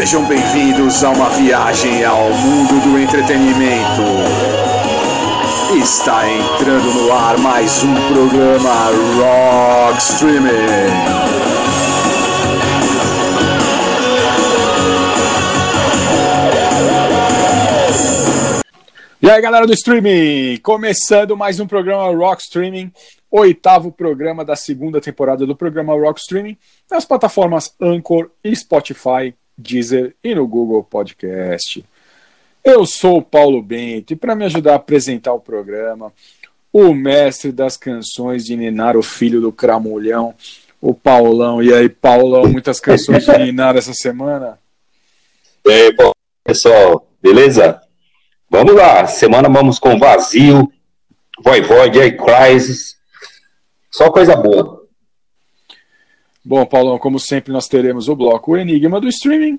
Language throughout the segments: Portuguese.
Sejam bem-vindos a uma viagem ao mundo do entretenimento. Está entrando no ar mais um programa Rock Streaming. E aí, galera do streaming, começando mais um programa Rock Streaming, oitavo programa da segunda temporada do programa Rock Streaming, nas plataformas Anchor e Spotify, Deezer e no Google Podcast. Eu sou o Paulo Bento e para me ajudar a apresentar o programa, o mestre das canções de Ninar, o filho do Cramulhão, o Paulão. E aí, Paulão, muitas canções de Ninar essa semana? E aí, pessoal, beleza? Vamos lá, semana vamos com Vazio, Voivode, aí Crisis, só coisa boa. Bom, Paulão, como sempre, nós teremos o bloco o Enigma do Streaming,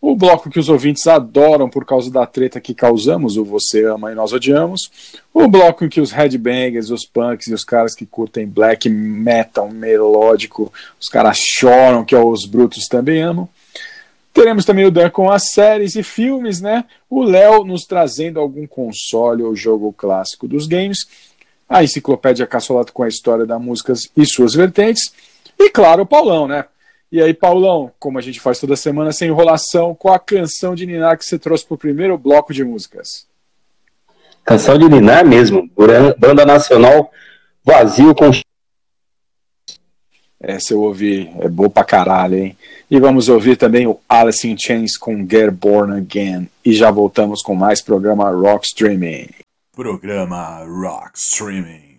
o bloco que os ouvintes adoram por causa da treta que causamos, o Você Ama e Nós Odiamos, o bloco em que os headbangers, os punks e os caras que curtem black metal melódico, os caras choram, que os brutos também amam, Teremos também o Dan com as séries e filmes, né? O Léo nos trazendo algum console ou jogo clássico dos games. A enciclopédia Caçolato com a história da músicas e suas vertentes. E claro, o Paulão, né? E aí, Paulão, como a gente faz toda semana, sem enrolação, qual a canção de Ninar que você trouxe para o primeiro bloco de músicas? Canção de Ninar mesmo, banda nacional Vazio com essa eu ouvi, é boa pra caralho, hein? E vamos ouvir também o Alice in Chains com Get Born Again. E já voltamos com mais programa Rock Streaming. Programa Rock Streaming.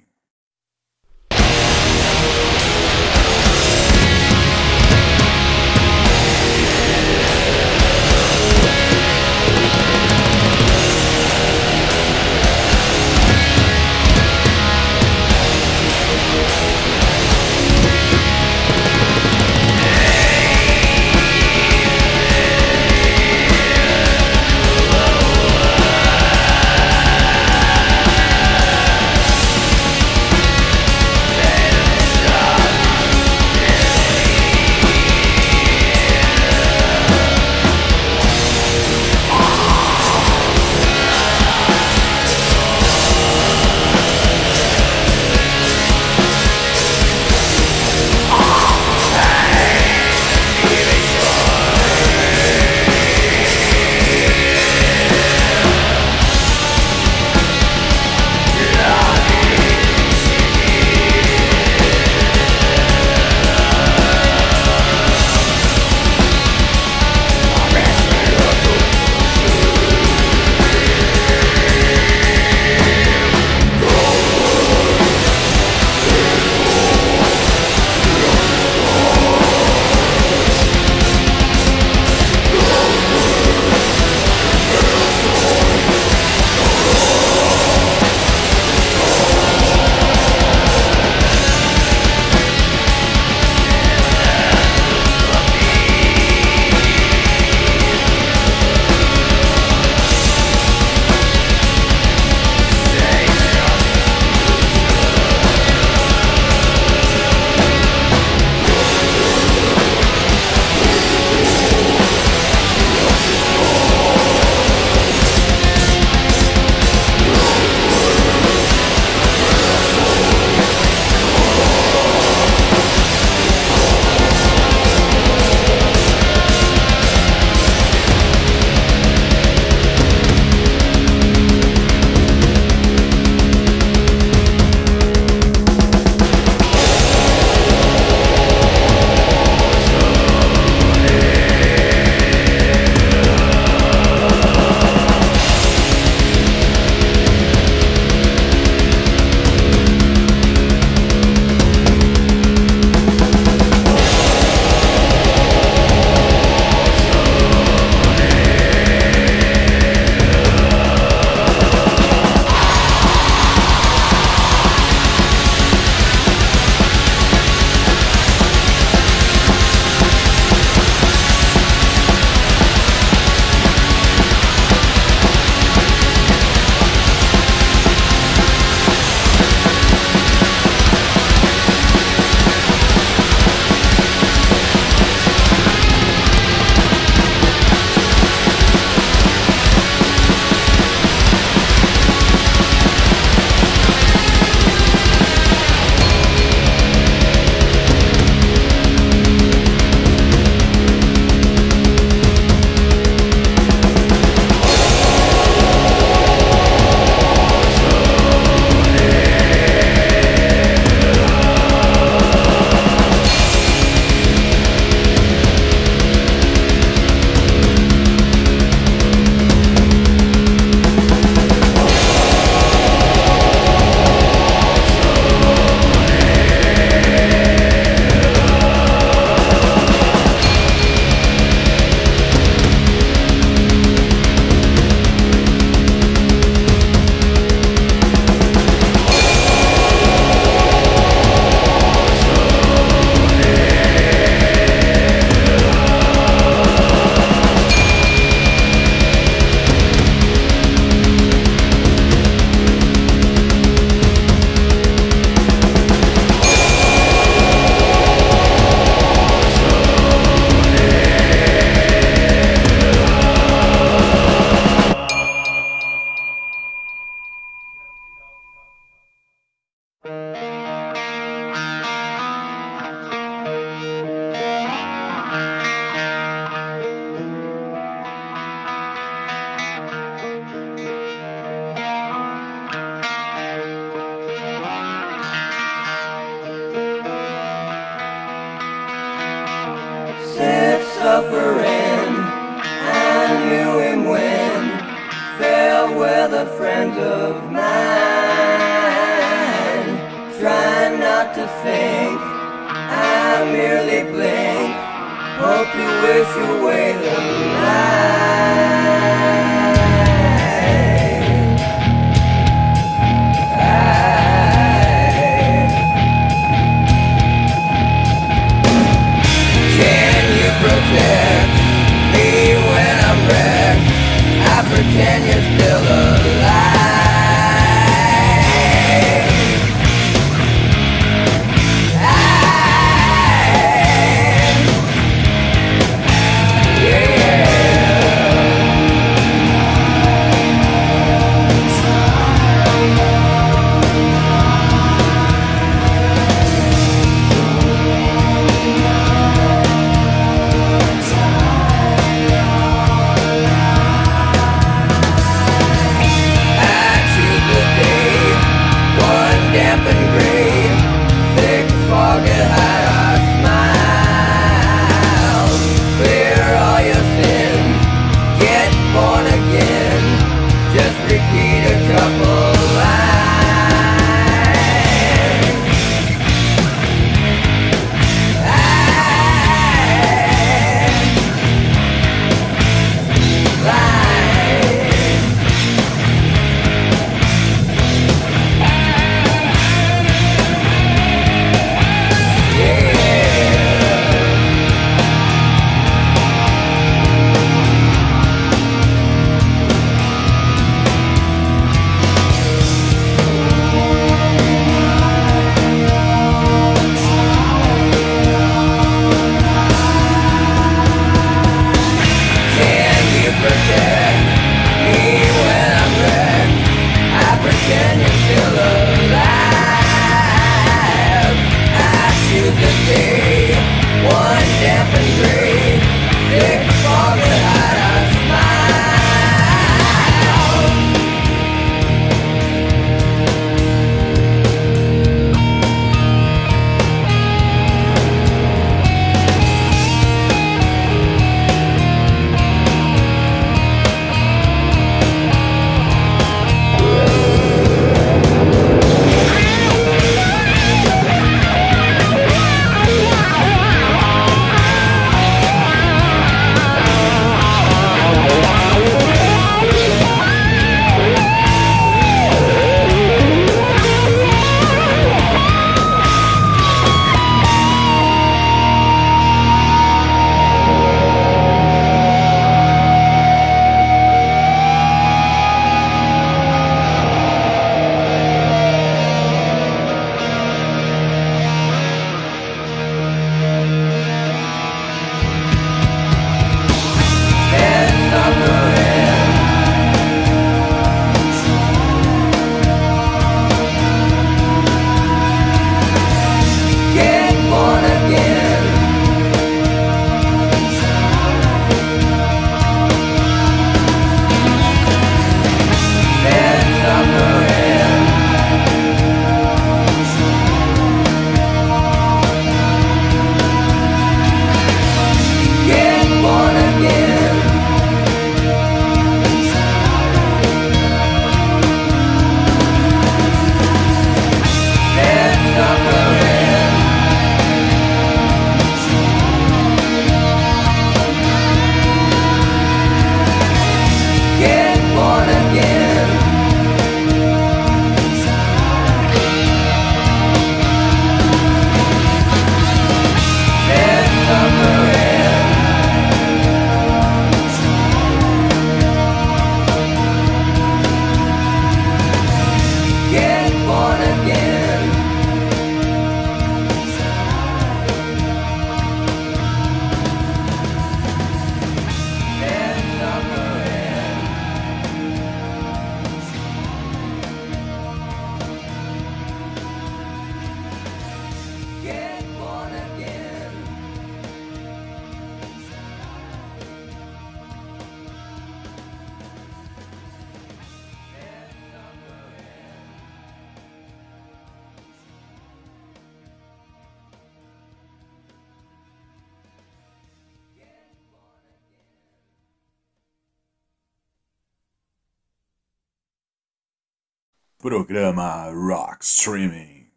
Programa Rock Streaming.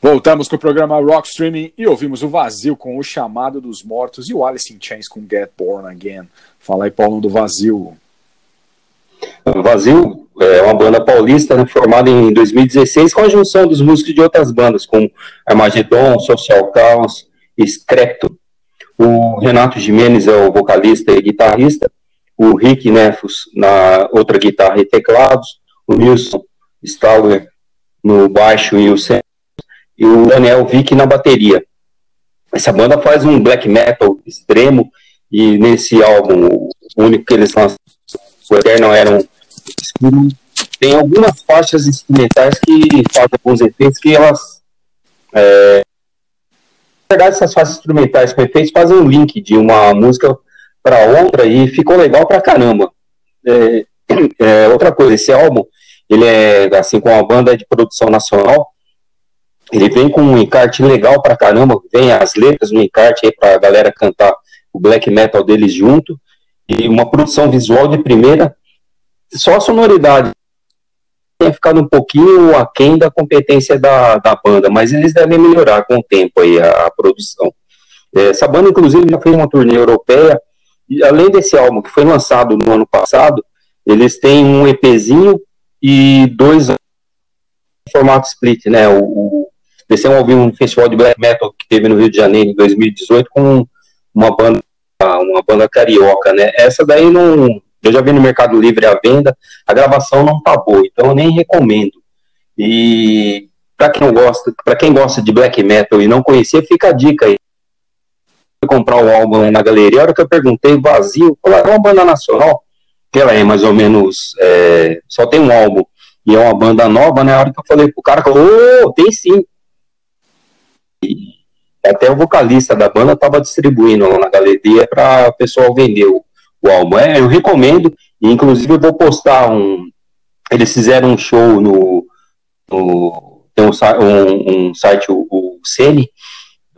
Voltamos com o programa Rock Streaming e ouvimos o Vazio com o Chamado dos Mortos e o Alice in Chains com Get Born Again. Fala aí, Paulo, do Vazio. Vazio é uma banda paulista né, formada em 2016 com a junção dos músicos de outras bandas, como Armagedon, Social Chaos e. O Renato Jimenez é o vocalista e guitarrista, o Rick Nefus na outra guitarra e teclados, o Nilson Stauer no baixo e o centro, e o Daniel Vick na bateria. Essa banda faz um black metal extremo e nesse álbum, o único que eles lançaram, o Eternal era um tem algumas faixas instrumentais que fazem alguns efeitos que elas é, na verdade essas faixas instrumentais com efeitos fazem um link de uma música para outra e ficou legal pra caramba é, é, outra coisa, esse álbum ele é assim com uma banda de produção nacional. Ele vem com um encarte legal pra caramba, vem as letras no encarte aí pra galera cantar o black metal deles junto, e uma produção visual de primeira, só a sonoridade. Tem ficado um pouquinho aquém da competência da, da banda, mas eles devem melhorar com o tempo aí a, a produção. É, essa banda, inclusive, já fez uma turnê europeia, e além desse álbum que foi lançado no ano passado, eles têm um EPzinho e dois formato split, né? O, o descemos a ouvir um festival de black metal que teve no Rio de Janeiro em 2018 com uma banda uma banda carioca, né? Essa daí não eu já vi no Mercado Livre a venda, a gravação não tá boa, então eu nem recomendo. E para quem gosta, para quem gosta de black metal e não conhecia, fica a dica aí. Comprar o álbum na galeria, a hora que eu perguntei, vazio, falaram, é uma banda nacional, que ela é mais ou menos, é, só tem um álbum, e é uma banda nova, né? A hora que eu falei pro cara, falou, oh, tem sim. E até o vocalista da banda estava distribuindo lá na galeria para o pessoal vender o, o álbum. É, eu recomendo, e inclusive eu vou postar um. Eles fizeram um show no. no tem um, um, um site, o, o Sene,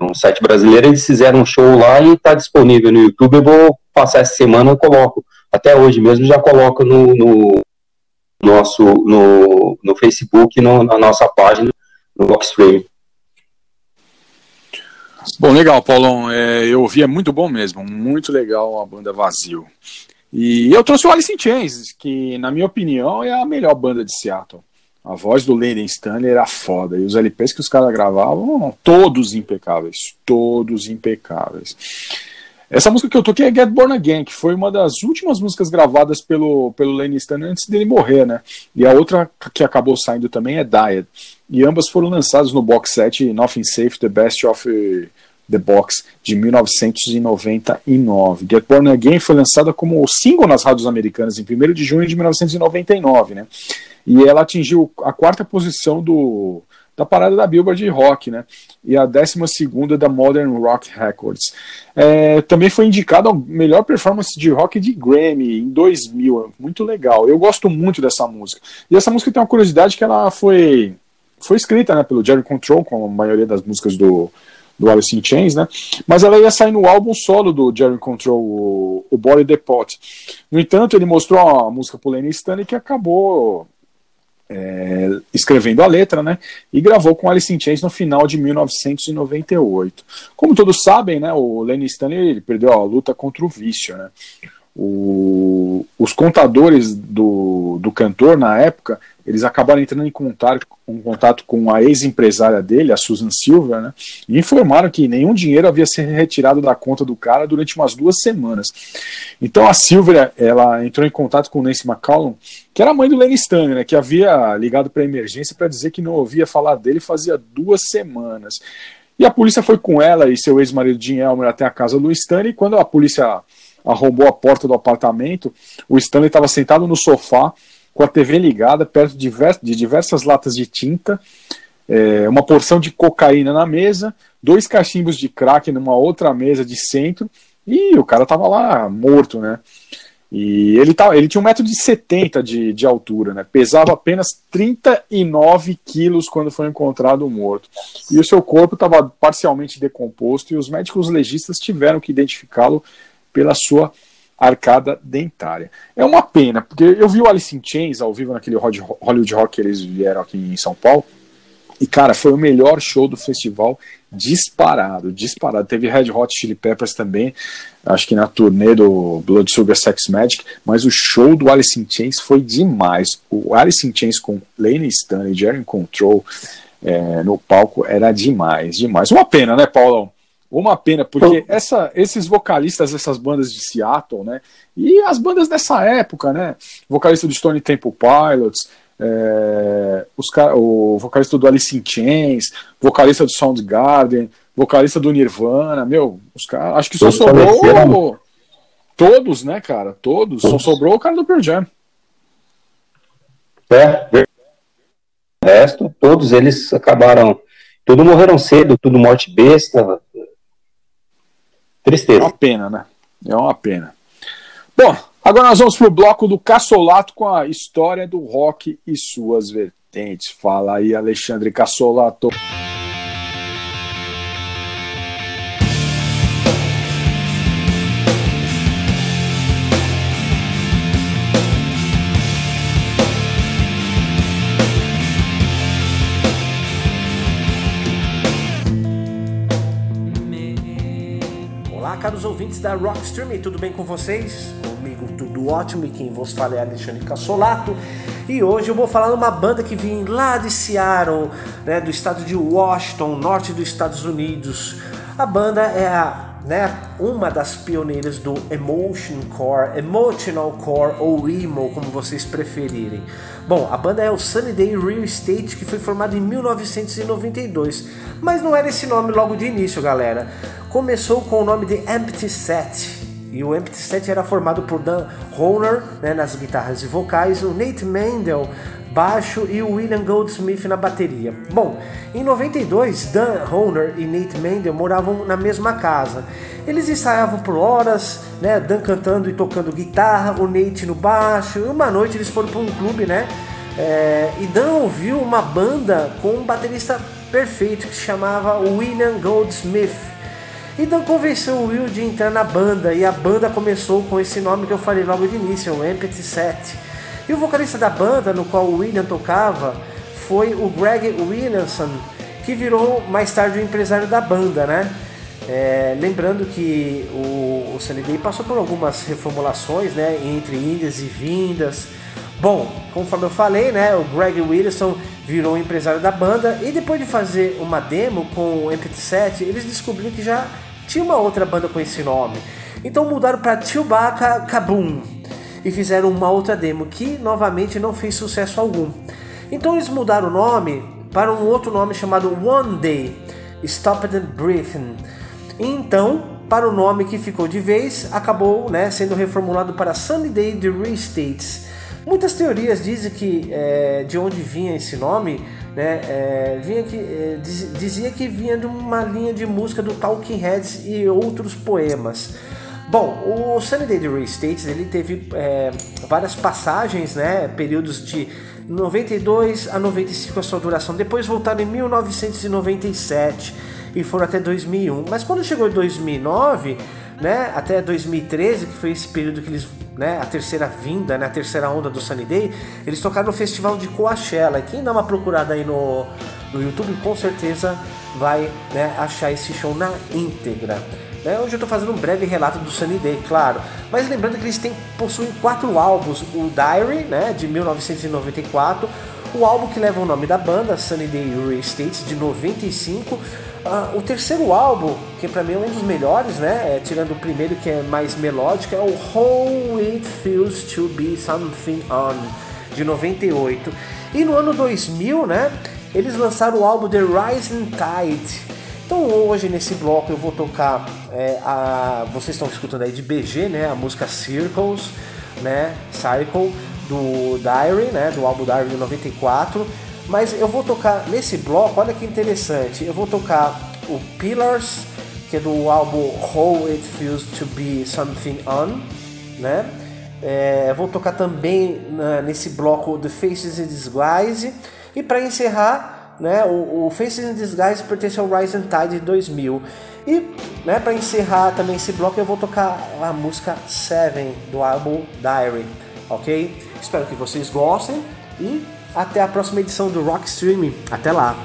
um site brasileiro, eles fizeram um show lá e está disponível no YouTube. Eu vou passar essa semana, eu coloco. Até hoje mesmo já coloco no, no nosso no, no Facebook, no, na nossa página, no Rockstream. Bom, legal, Paulão. É, eu ouvi, é muito bom mesmo. Muito legal a banda Vazio. E eu trouxe o Alice in Chains, que, na minha opinião, é a melhor banda de Seattle. A voz do Lennon Stanley era foda. E os LPs que os caras gravavam, todos impecáveis. Todos impecáveis. Essa música que eu toquei é Get Born Again, que foi uma das últimas músicas gravadas pelo, pelo Lenny Stanley antes dele morrer, né? E a outra que acabou saindo também é Died. E ambas foram lançadas no box set Nothing Safe, The Best of the Box, de 1999. Get Born Again foi lançada como single nas rádios americanas em 1 de junho de 1999, né? E ela atingiu a quarta posição do da parada da Billboard de rock, né? E a 12 da Modern Rock Records. É, também foi indicado a melhor performance de rock de Grammy em 2000. Muito legal. Eu gosto muito dessa música. E essa música tem uma curiosidade que ela foi foi escrita, né, pelo Jerry Control, como a maioria das músicas do do Alice in Chains, né? Mas ela ia sair no álbum solo do Jerry Control, o, o Body the Pot. No entanto, ele mostrou a música pro Lenny Stanley que acabou é, escrevendo a letra, né, e gravou com Alice in Chains no final de 1998. Como todos sabem, né, o Lenny Stanley perdeu a luta contra o vício, né. O, os contadores do, do cantor na época eles acabaram entrando em contato, em contato com a ex-empresária dele, a Susan Silver, né, e informaram que nenhum dinheiro havia sido retirado da conta do cara durante umas duas semanas. Então a Silver ela entrou em contato com o Nancy McCallum, que era a mãe do Lenny Stanley, né, que havia ligado para a emergência para dizer que não ouvia falar dele fazia duas semanas. E a polícia foi com ela e seu ex-marido Jim Elmer até a casa do Stanley, e quando a polícia arrombou a porta do apartamento, o Stanley estava sentado no sofá, com a TV ligada, perto de, de diversas latas de tinta, é, uma porção de cocaína na mesa, dois cachimbos de crack numa outra mesa de centro, e o cara tava lá morto, né? E ele, tá, ele tinha 1,70m de, de altura, né? Pesava apenas 39 quilos quando foi encontrado morto. E o seu corpo estava parcialmente decomposto e os médicos legistas tiveram que identificá-lo pela sua arcada dentária. É uma pena, porque eu vi o Alice in Chains ao vivo naquele Hollywood Rock que eles vieram aqui em São Paulo, e cara, foi o melhor show do festival disparado, disparado. Teve Red Hot Chili Peppers também, acho que na turnê do Blood Sugar Sex Magic, mas o show do Alice in Chains foi demais. O Alice in Chains com Lane Stanley, Jerry Control é, no palco era demais, demais. Uma pena, né, Paulão? Uma pena, porque essa, esses vocalistas dessas bandas de Seattle, né? E as bandas dessa época, né? Vocalista do Stone Temple Pilots, é, os, o vocalista do Alice in Chains, vocalista do Soundgarden, vocalista do Nirvana, meu, os caras, acho que só sobrou todos, né, cara? Todos, todos, só sobrou o cara do Pearl Jam. É, o resto, todos eles acabaram, tudo morreram cedo, tudo morte besta. Tristeza. É uma pena, né? É uma pena. Bom, Agora nós vamos para o bloco do Cassolato com a história do rock e suas vertentes. Fala aí, Alexandre Cassolato. Caros ouvintes da Rockstream, tudo bem com vocês? Comigo tudo ótimo e quem vos fala é Alexandre Cassolato. E hoje eu vou falar de uma banda que vem lá de Seattle, né, do estado de Washington, norte dos Estados Unidos. A banda é a né, uma das pioneiras do emotion core, emotional core ou emo, como vocês preferirem. Bom, a banda é o Sunny Day Real Estate, que foi formada em 1992, mas não era esse nome logo de início, galera. Começou com o nome de Empty Set. E o Empty Set era formado por Dan Honer né, nas guitarras e vocais, o Nate Mendel baixo e o William Goldsmith na bateria. Bom, em 92, Dan Honer e Nate Mendel moravam na mesma casa. Eles ensaiavam por horas, né, Dan cantando e tocando guitarra, o Nate no baixo. E uma noite eles foram para um clube, né? É, e Dan ouviu uma banda com um baterista perfeito que se chamava William Goldsmith. E Dan convenceu o Will de entrar na banda e a banda começou com esse nome que eu falei logo de início, o Empty Set. E o vocalista da banda, no qual o William tocava, foi o Greg Williamson, que virou mais tarde o empresário da banda, né? É, lembrando que o, o Sunny passou por algumas reformulações, né? Entre indas e vindas. Bom, conforme eu falei, né? O Greg Williamson virou o empresário da banda e depois de fazer uma demo com o MP7, eles descobriram que já tinha uma outra banda com esse nome. Então mudaram para Chewbacca Kaboom e fizeram uma outra demo que novamente não fez sucesso algum. Então eles mudaram o nome para um outro nome chamado One Day, Stopped Breathing. E então, para o nome que ficou de vez, acabou né, sendo reformulado para Sunny Day The Restates. Muitas teorias dizem que é, de onde vinha esse nome, né, é, vinha que, é, diz, dizia que vinha de uma linha de música do Talking Heads e outros poemas. Bom, o Sunny Day Real States ele teve é, várias passagens, né, períodos de 92 a 95 a sua duração. Depois voltaram em 1997 e foram até 2001. Mas quando chegou em 2009, né, até 2013, que foi esse período que eles, né, a terceira vinda, né, a terceira onda do Sunny Day, eles tocaram no festival de Coachella. Quem dá uma procurada aí no, no YouTube, com certeza vai né, achar esse show na íntegra. Né? Hoje eu estou fazendo um breve relato do Sunny Day, claro. Mas lembrando que eles têm, possuem quatro álbuns: o Diary, né, de 1994, o álbum que leva o nome da banda, Sunny Day States, de 95. Uh, ah, o terceiro álbum, que para mim é um dos melhores, né? É, tirando o primeiro que é mais melódico, é o How It Feels to Be Something On, de 98. E no ano 2000, né? Eles lançaram o álbum The Rising Tide então hoje nesse bloco eu vou tocar é, a. Vocês estão escutando aí de BG, né? A música Circles, né? Cycle do Diary, né? Do álbum Diary de 94. Mas eu vou tocar nesse bloco, olha que interessante. Eu vou tocar o Pillars, que é do álbum How It Feels to Be Something On, né? É, vou tocar também nesse bloco The Faces in Disguise. E para encerrar, né? O, o Faces in Disguise pertence ao Rise and Tide de 2000. E, né, para encerrar também esse bloco, eu vou tocar a música Seven do álbum Diary, ok? Espero que vocês gostem e até a próxima edição do Rock Streaming. Até lá!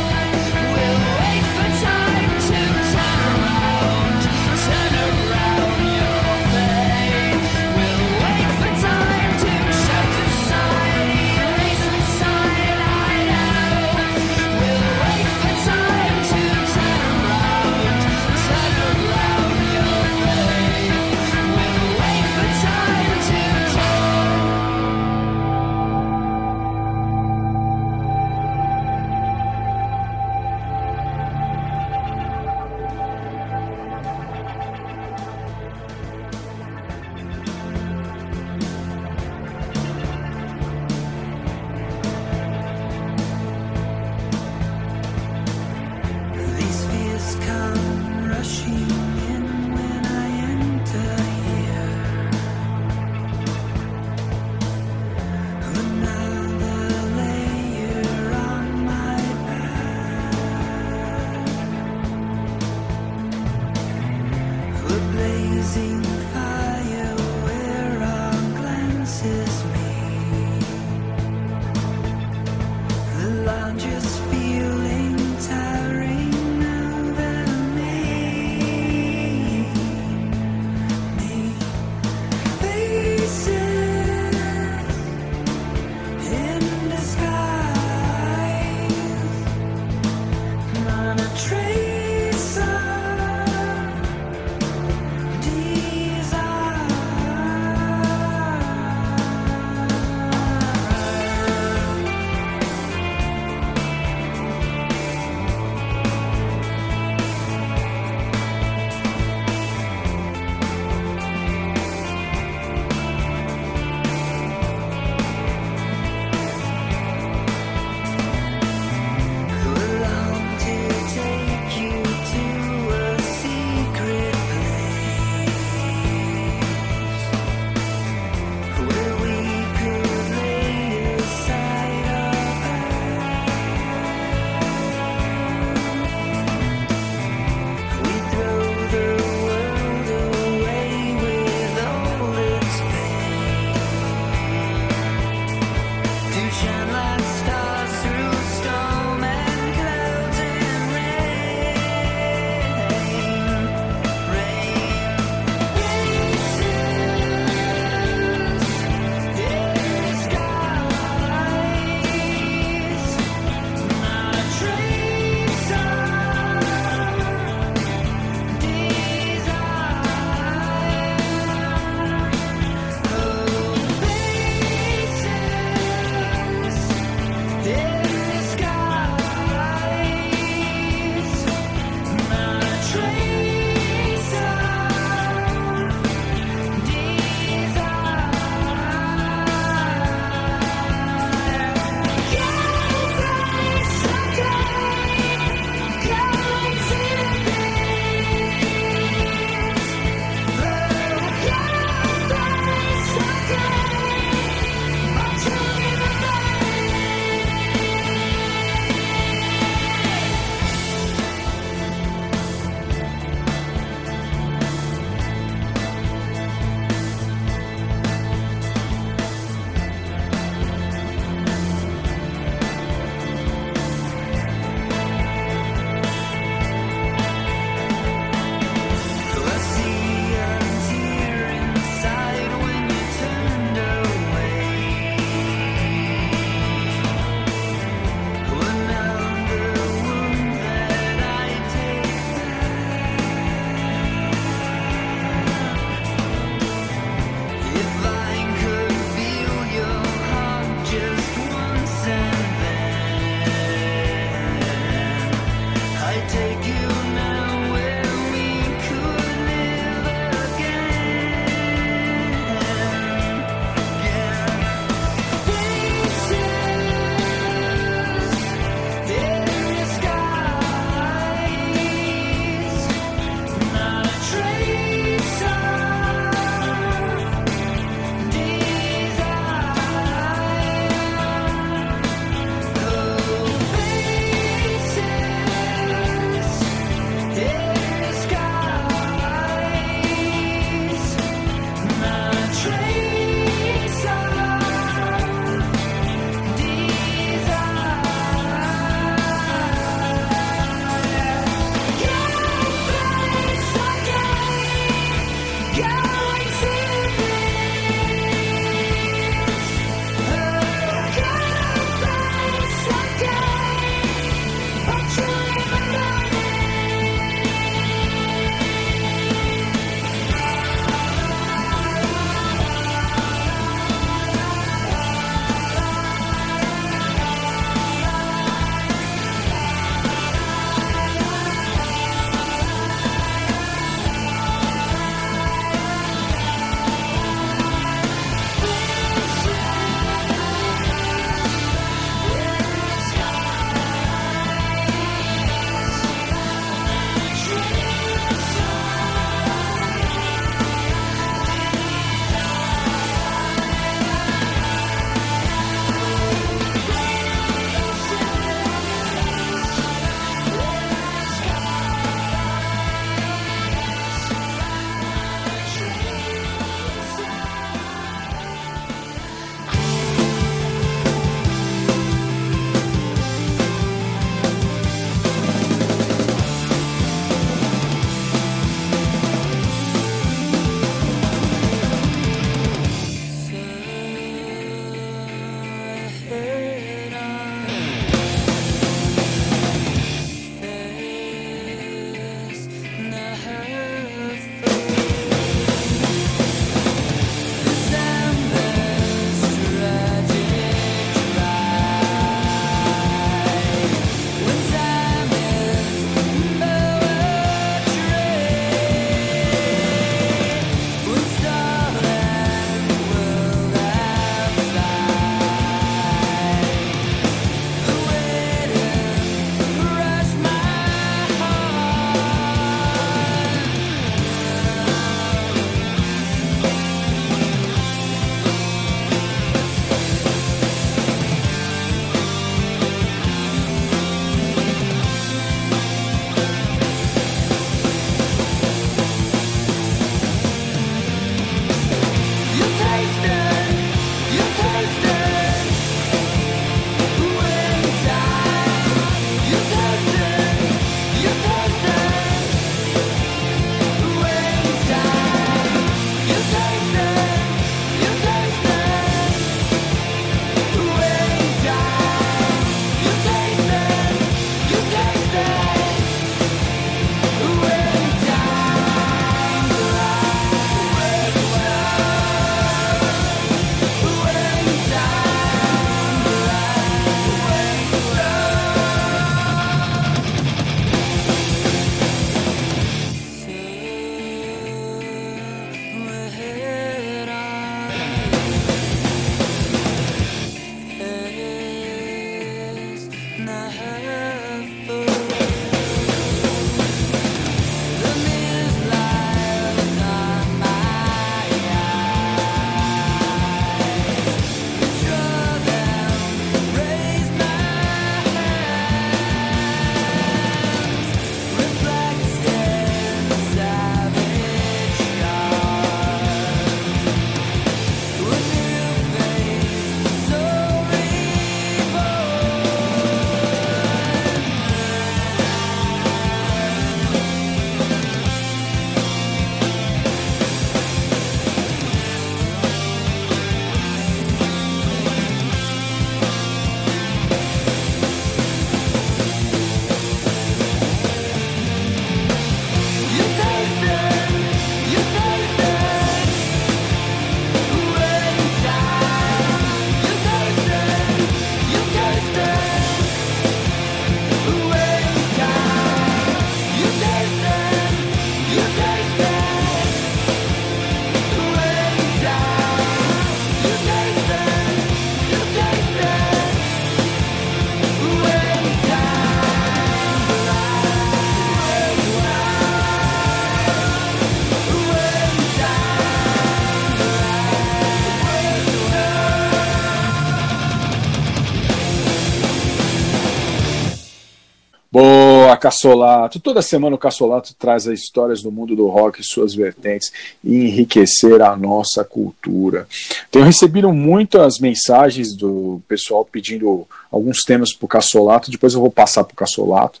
Cassolato. Toda semana o Cassolato traz as histórias do mundo do rock suas vertentes e enriquecer a nossa cultura. Tenho recebido muitas mensagens do pessoal pedindo alguns temas para o Cassolato, depois eu vou passar para o Cassolato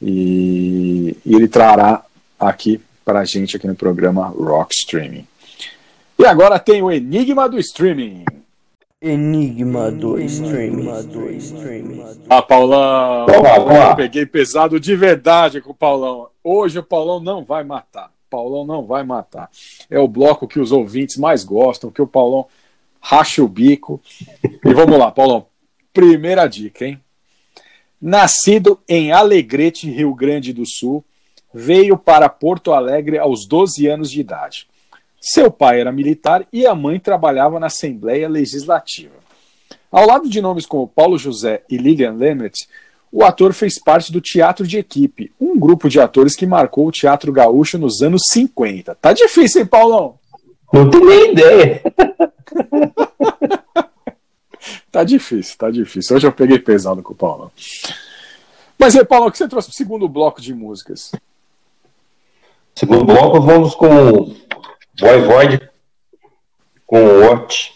e, e ele trará aqui para a gente aqui no programa Rock Streaming. E agora tem o Enigma do Streaming. Enigma do streaming. Ah, Paulão, Vamos lá, vamos lá. eu peguei pesado de verdade com o Paulão. Hoje o Paulão não vai matar. Paulão não vai matar. É o bloco que os ouvintes mais gostam, que o Paulão racha o bico. E vamos lá, Paulão. Primeira dica, hein? Nascido em Alegrete, Rio Grande do Sul, veio para Porto Alegre aos 12 anos de idade. Seu pai era militar e a mãe trabalhava na Assembleia Legislativa. Ao lado de nomes como Paulo José e Lilian Lemert, o ator fez parte do Teatro de Equipe, um grupo de atores que marcou o teatro gaúcho nos anos 50. Tá difícil, hein, Paulão? Não tenho nem ideia. Tá difícil, tá difícil. Hoje eu peguei pesado com o Paulão. Mas aí, Paulão, o que você trouxe pro segundo bloco de músicas? Segundo bloco, vamos com Boy Void com Watch.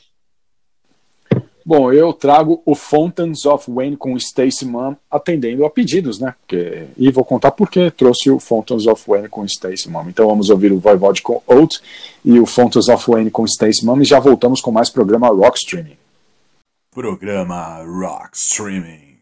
Bom, eu trago o Fountains of Wayne com Stacey Mom atendendo a pedidos, né? Porque, e vou contar por que trouxe o Fountains of Wayne com Stacey Mom. Então vamos ouvir o Voivode com Oat e o Fountains of Wayne com Stacey Mom e já voltamos com mais programa Rock Streaming. Programa Rock Streaming.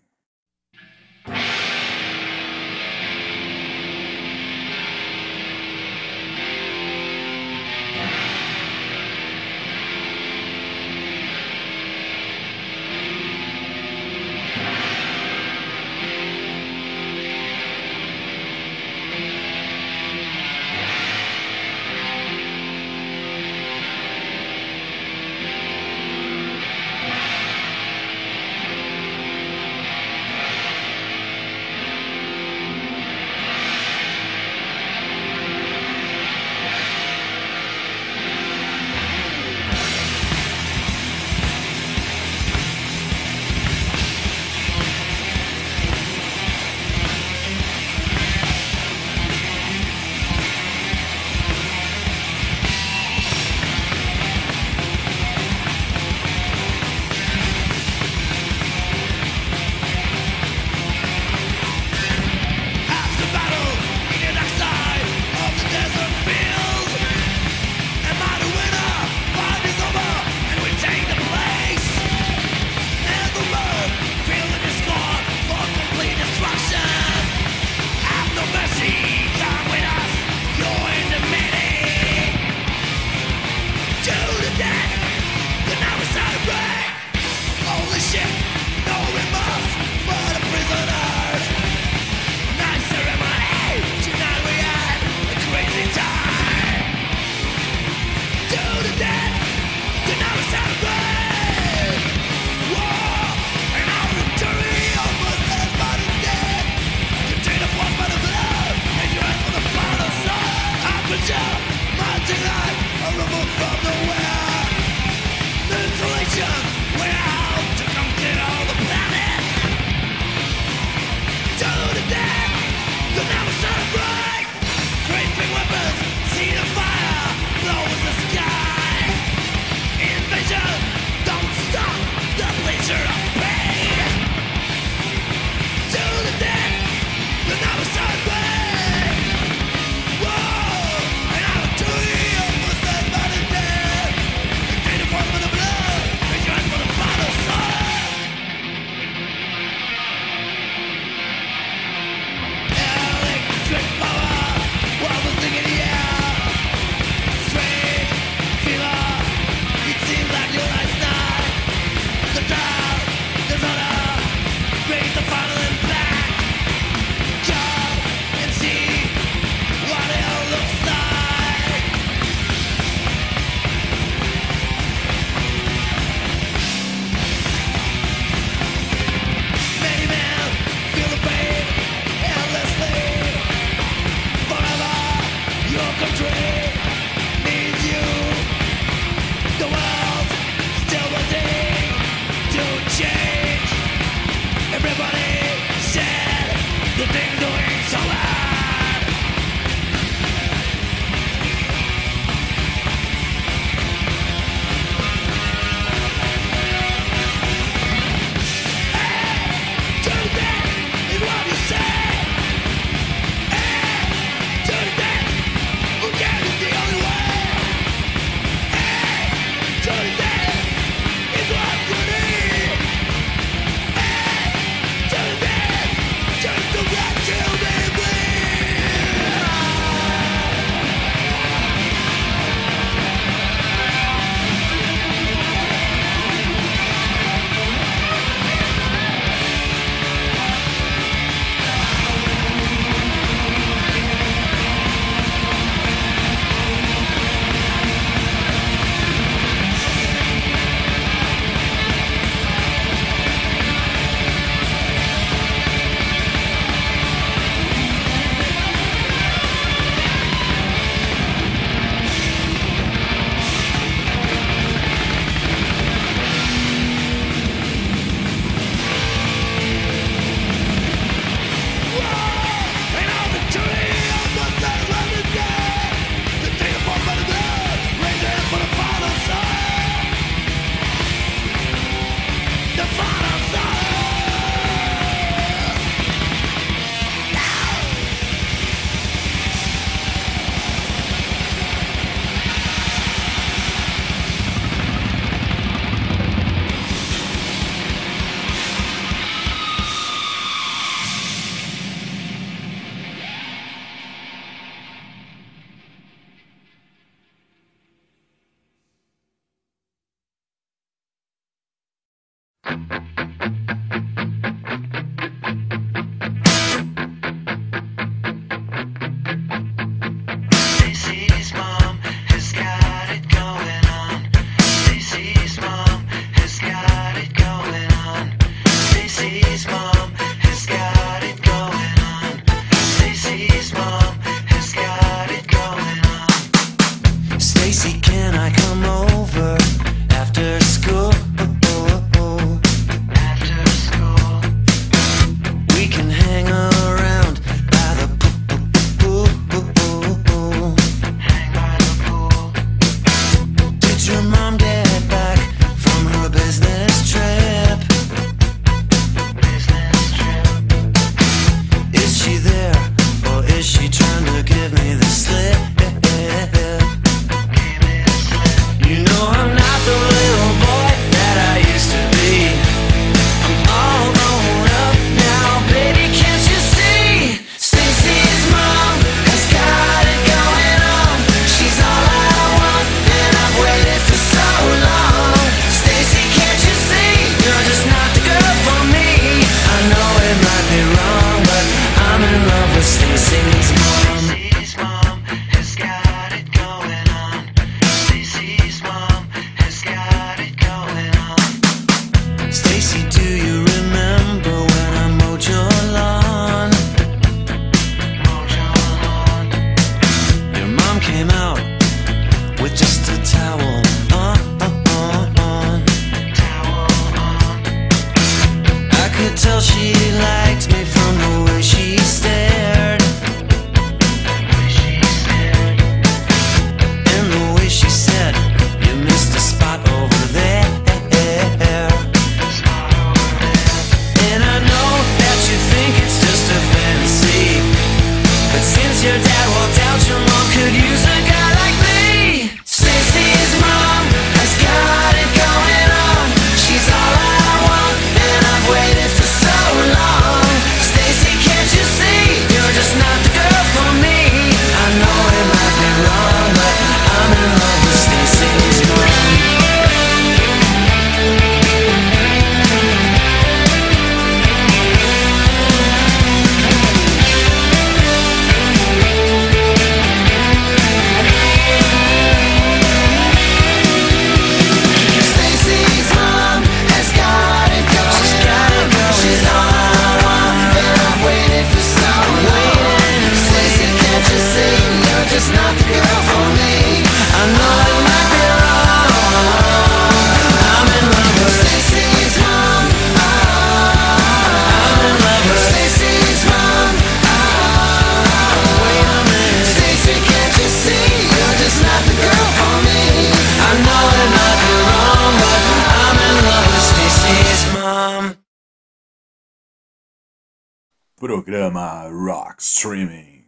Rock Streaming.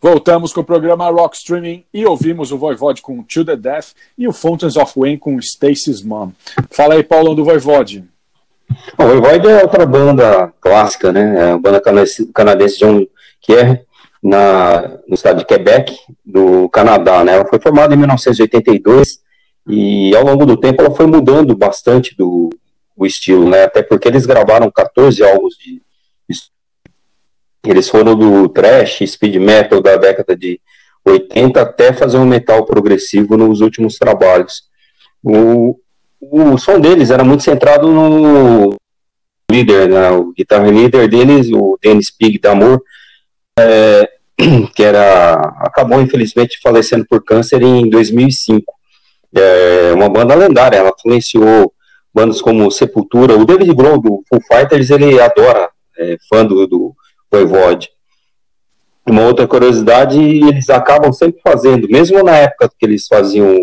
Voltamos com o programa Rock Streaming e ouvimos o Voivode com To The Death e o Fountains of Wayne com Stacy's Mom. Fala aí, Paulão, do Voivode. O Voivode é outra banda clássica, né? É uma banda canadense de um, que é na, no estado de Quebec, do Canadá, né? Ela foi formada em 1982 e ao longo do tempo ela foi mudando bastante do o estilo, né? Até porque eles gravaram 14 álbuns de eles foram do thrash, speed metal da década de 80 até fazer um metal progressivo nos últimos trabalhos. O, o som deles era muito centrado no líder, né? o guitarra líder deles, o Dennis Pig D'Amour, é, que era acabou infelizmente falecendo por câncer em 2005. É uma banda lendária, ela influenciou bandas como Sepultura, o David Grohl do Foo Fighters, ele adora, é, fã do, do Voivode. Uma outra curiosidade, eles acabam sempre fazendo, mesmo na época que eles faziam,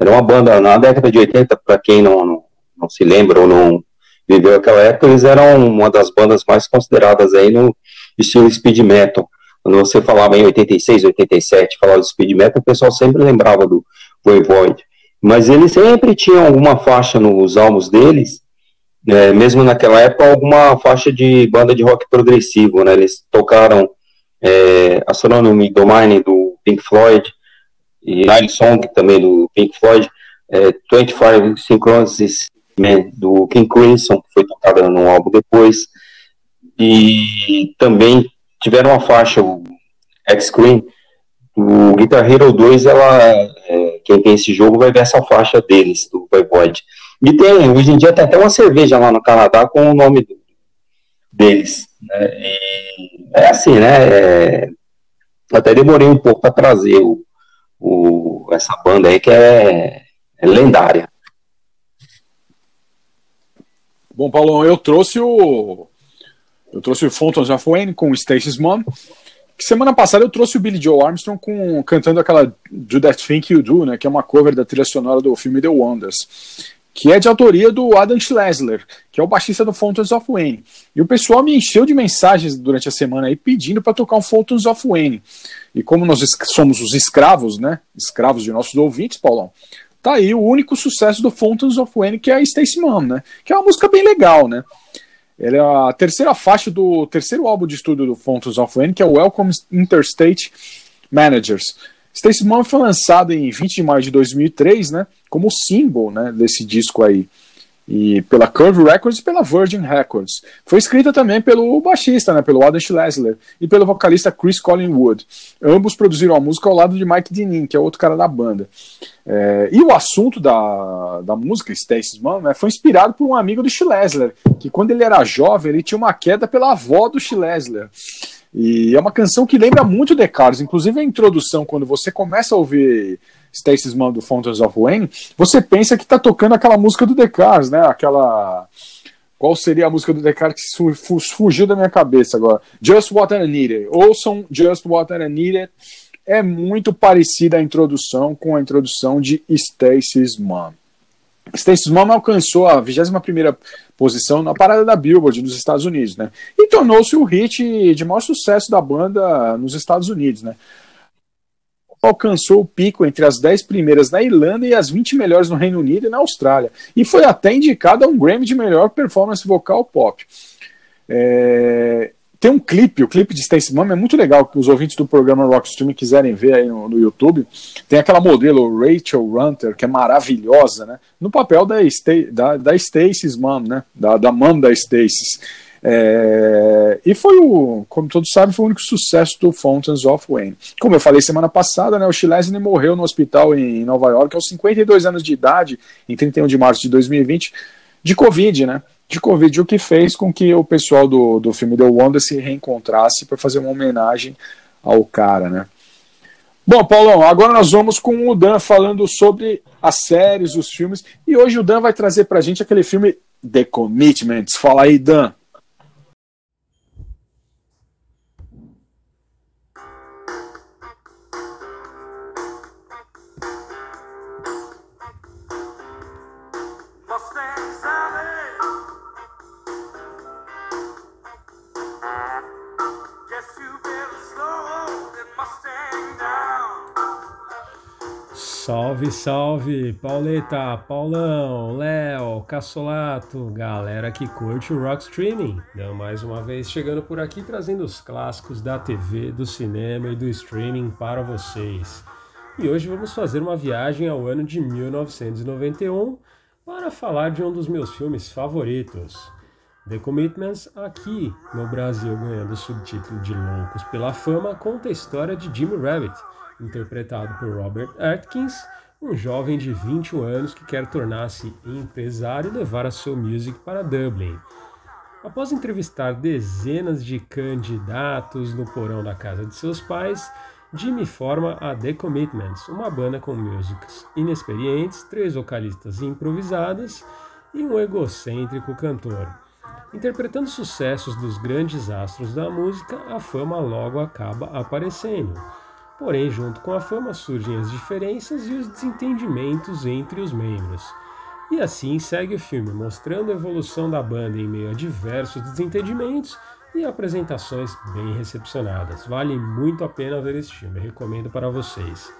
era uma banda na década de 80, para quem não, não, não, se lembra ou não viveu aquela época, eles eram uma das bandas mais consideradas aí no estilo speed metal. Quando você falava em 86, 87, falava de speed metal, o pessoal sempre lembrava do Voivode. Mas eles sempre tinham alguma faixa nos álbuns deles, é, mesmo naquela época, alguma faixa de banda de rock progressivo, né? Eles tocaram é, Astronomy Domain do Pink Floyd, e Night Song também do Pink Floyd, é, 25 Synchronous Man do King Crimson, que foi tocada no álbum depois, e também tiveram uma faixa, o X-Screen, o Guitar Hero 2, ela, é, quem tem esse jogo vai ver essa faixa deles, do Voivode. E tem, hoje em dia tem até uma cerveja lá no Canadá com o nome deles. Né? é assim, né? É, até demorei um pouco para trazer o, o, essa banda aí que é, é lendária. Bom, Paulo, eu trouxe o. Eu trouxe o Fountains of Wayne com o Stacey's Mom. Semana passada eu trouxe o Billy Joe Armstrong com, cantando aquela Do That Thing You Do, né, que é uma cover da trilha sonora do filme The Wonders, que é de autoria do Adam Schlesler, que é o baixista do Fountains of Wayne. E o pessoal me encheu de mensagens durante a semana aí pedindo para tocar um Fountains of Wayne. E como nós somos os escravos, né, escravos de nossos ouvintes, Paulão, tá aí o único sucesso do Fountains of Wayne, que é Stacy Mom, né, que é uma música bem legal, né. Ela é a terceira faixa do terceiro álbum de estúdio do Fountains of Wayne, que é o Welcome Interstate Managers. Stacy Mom foi lançado em 20 de maio de 2003, né, como símbolo né, desse disco aí e pela Curve Records e pela Virgin Records. Foi escrita também pelo baixista, né, pelo Adam Schlesler, e pelo vocalista Chris Collingwood. Ambos produziram a música ao lado de Mike Dinin, que é outro cara da banda. É, e o assunto da, da música, Stacy's Mom, né, foi inspirado por um amigo do Schlesler, que quando ele era jovem, ele tinha uma queda pela avó do Schlesler. E é uma canção que lembra muito The Cars, inclusive a introdução, quando você começa a ouvir Stacy's Mom do Fountains of Wayne, você pensa que tá tocando aquela música do The Cars, né? Aquela. Qual seria a música do Cars que fugiu da minha cabeça agora? Just What I Needed. Ouçam Just What I Needed. É muito parecida a introdução com a introdução de Stacy's Mom. Stacy's Mom alcançou a 21 posição na parada da Billboard nos Estados Unidos, né? E tornou-se o hit de maior sucesso da banda nos Estados Unidos, né? alcançou o pico entre as 10 primeiras na Irlanda e as 20 melhores no Reino Unido e na Austrália, e foi até indicado a um Grammy de melhor performance vocal pop. É... Tem um clipe, o clipe de Stacey Mom é muito legal, que os ouvintes do programa Rockstream quiserem ver aí no, no, YouTube. Tem aquela modelo Rachel Runter, que é maravilhosa, né? No papel da, da, da Stacey's Mom, né? Da, da mom da Stacey. É, e foi o, como todos sabem, foi o único sucesso do Fountains of Wayne. Como eu falei semana passada, né, o Chilesny morreu no hospital em Nova York aos 52 anos de idade, em 31 de março de 2020, de Covid, né? De Covid, o que fez com que o pessoal do, do filme The Wonder se reencontrasse para fazer uma homenagem ao cara, né? Bom, Paulão, agora nós vamos com o Dan falando sobre as séries, os filmes, e hoje o Dan vai trazer pra gente aquele filme The Commitments. Fala aí, Dan. Salve, salve, Pauleta, Paulão, Léo, Cassolato, galera que curte o rock streaming. Então, mais uma vez chegando por aqui trazendo os clássicos da TV, do cinema e do streaming para vocês. E hoje vamos fazer uma viagem ao ano de 1991 para falar de um dos meus filmes favoritos. The Commitments, aqui no Brasil ganhando o subtítulo de Loucos pela Fama, conta a história de Jimmy Rabbit interpretado por Robert Atkins, um jovem de 21 anos que quer tornar-se empresário e levar a sua music para Dublin. Após entrevistar dezenas de candidatos no porão da casa de seus pais, Jimmy forma a The Commitments, uma banda com músicos inexperientes, três vocalistas improvisadas e um egocêntrico cantor. Interpretando sucessos dos grandes astros da música, a fama logo acaba aparecendo. Porém, junto com a fama surgem as diferenças e os desentendimentos entre os membros. E assim segue o filme, mostrando a evolução da banda em meio a diversos desentendimentos e apresentações bem recepcionadas. Vale muito a pena ver esse filme, recomendo para vocês.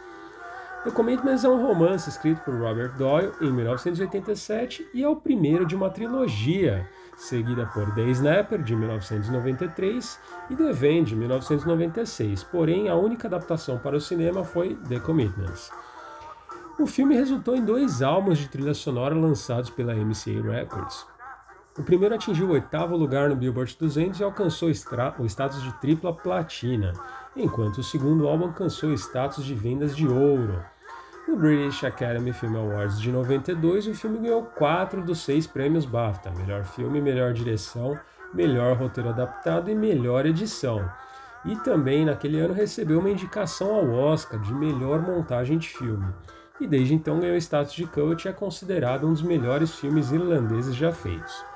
The Commitments é um romance escrito por Robert Doyle em 1987 e é o primeiro de uma trilogia seguida por The Snapper, de 1993, e The Vane, de 1996, porém a única adaptação para o cinema foi The Commitments. O filme resultou em dois álbuns de trilha sonora lançados pela MCA Records. O primeiro atingiu o oitavo lugar no Billboard 200 e alcançou o status de tripla platina, enquanto o segundo álbum alcançou o status de vendas de ouro. No British Academy Film Awards de 92, o filme ganhou quatro dos seis prêmios BAFTA: melhor filme, melhor direção, melhor roteiro adaptado e melhor edição. E também naquele ano recebeu uma indicação ao Oscar de melhor montagem de filme. E desde então ganhou status de cult e é considerado um dos melhores filmes irlandeses já feitos.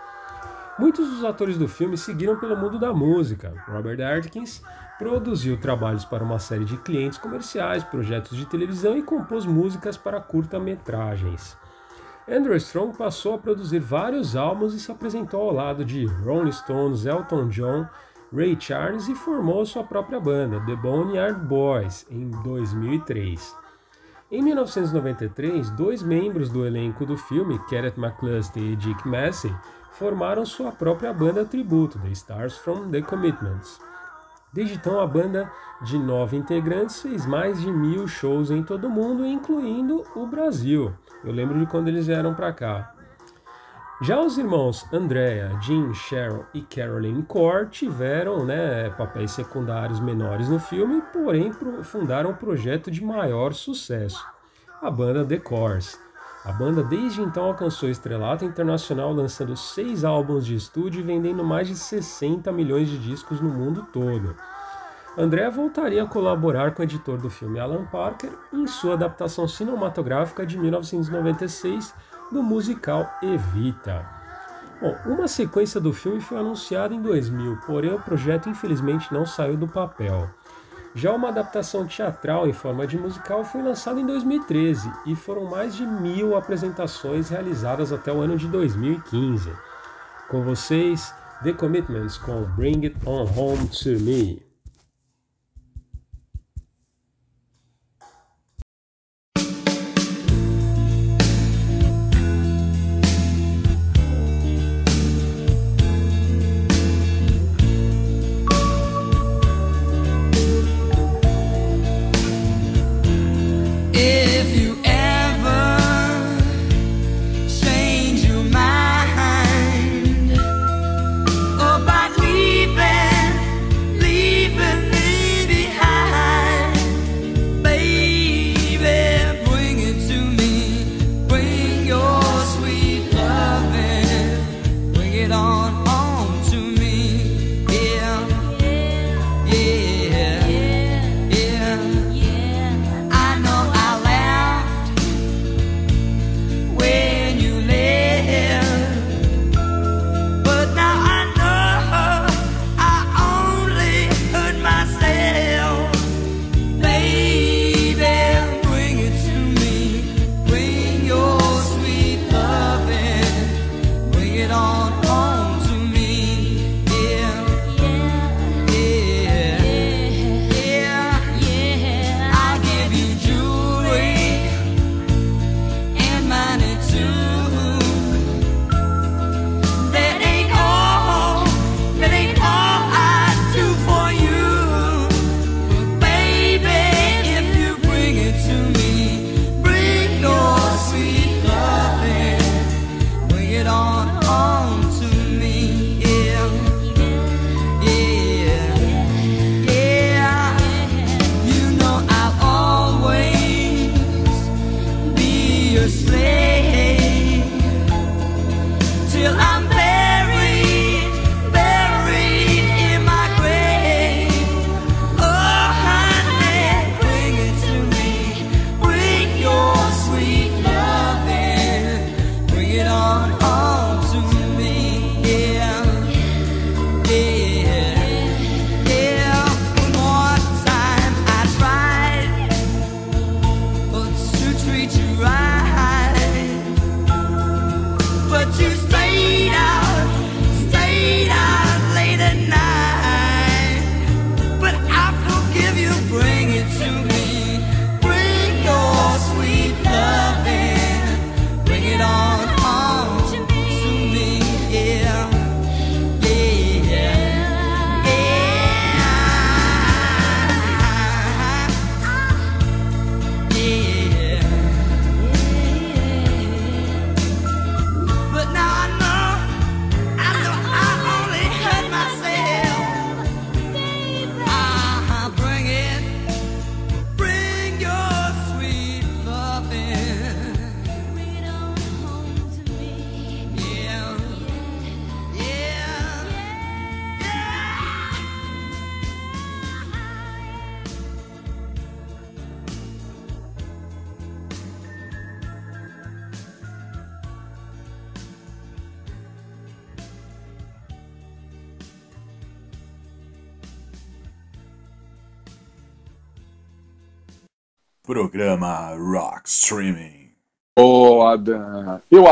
Muitos dos atores do filme seguiram pelo mundo da música. Robert Atkins produziu trabalhos para uma série de clientes comerciais, projetos de televisão e compôs músicas para curta-metragens. Andrew Strong passou a produzir vários álbuns e se apresentou ao lado de Rolling Stones, Elton John, Ray Charles e formou sua própria banda, The Boneyard Boys, em 2003. Em 1993, dois membros do elenco do filme, Kenneth McCluskey e Dick Massey, formaram sua própria banda tributo, The Stars from the Commitments. Desde então, a banda de nove integrantes fez mais de mil shows em todo o mundo, incluindo o Brasil. Eu lembro de quando eles vieram para cá. Já os irmãos Andrea, Jim, Cheryl e Carolyn Core tiveram né, papéis secundários menores no filme, porém fundaram um projeto de maior sucesso, a banda The Cores. A banda desde então alcançou estrelato internacional, lançando seis álbuns de estúdio e vendendo mais de 60 milhões de discos no mundo todo. André voltaria a colaborar com o editor do filme Alan Parker em sua adaptação cinematográfica de 1996 do musical Evita. Bom, uma sequência do filme foi anunciada em 2000, porém o projeto infelizmente não saiu do papel. Já uma adaptação teatral em forma de musical foi lançada em 2013 e foram mais de mil apresentações realizadas até o ano de 2015. Com vocês, The Commitments com Bring It On Home to Me.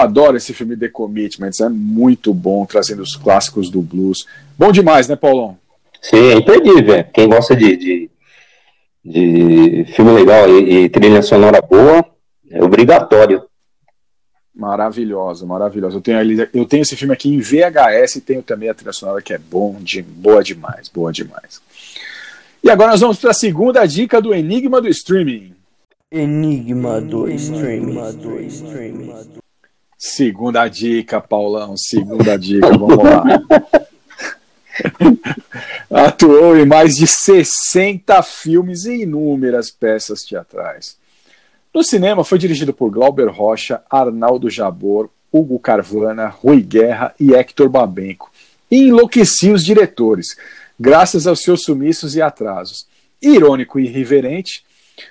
Adoro esse filme The Commitments, é muito bom, trazendo os clássicos do blues. Bom demais, né, Paulão? Sim, é imperdível. Quem gosta de, de, de filme legal e, e trilha sonora boa, é obrigatório. Maravilhosa, maravilhosa. Eu tenho, eu tenho esse filme aqui em VHS e tenho também a trilha sonora que é bom, de, boa demais, boa demais. E agora nós vamos para a segunda dica do Enigma do Streaming. Enigma do streaming. Segunda dica, Paulão. Segunda dica, vamos lá. Atuou em mais de 60 filmes e inúmeras peças teatrais. No cinema foi dirigido por Glauber Rocha, Arnaldo Jabor, Hugo Carvana, Rui Guerra e Hector Babenco. E enlouquecia os diretores, graças aos seus sumiços e atrasos. Irônico e irreverente,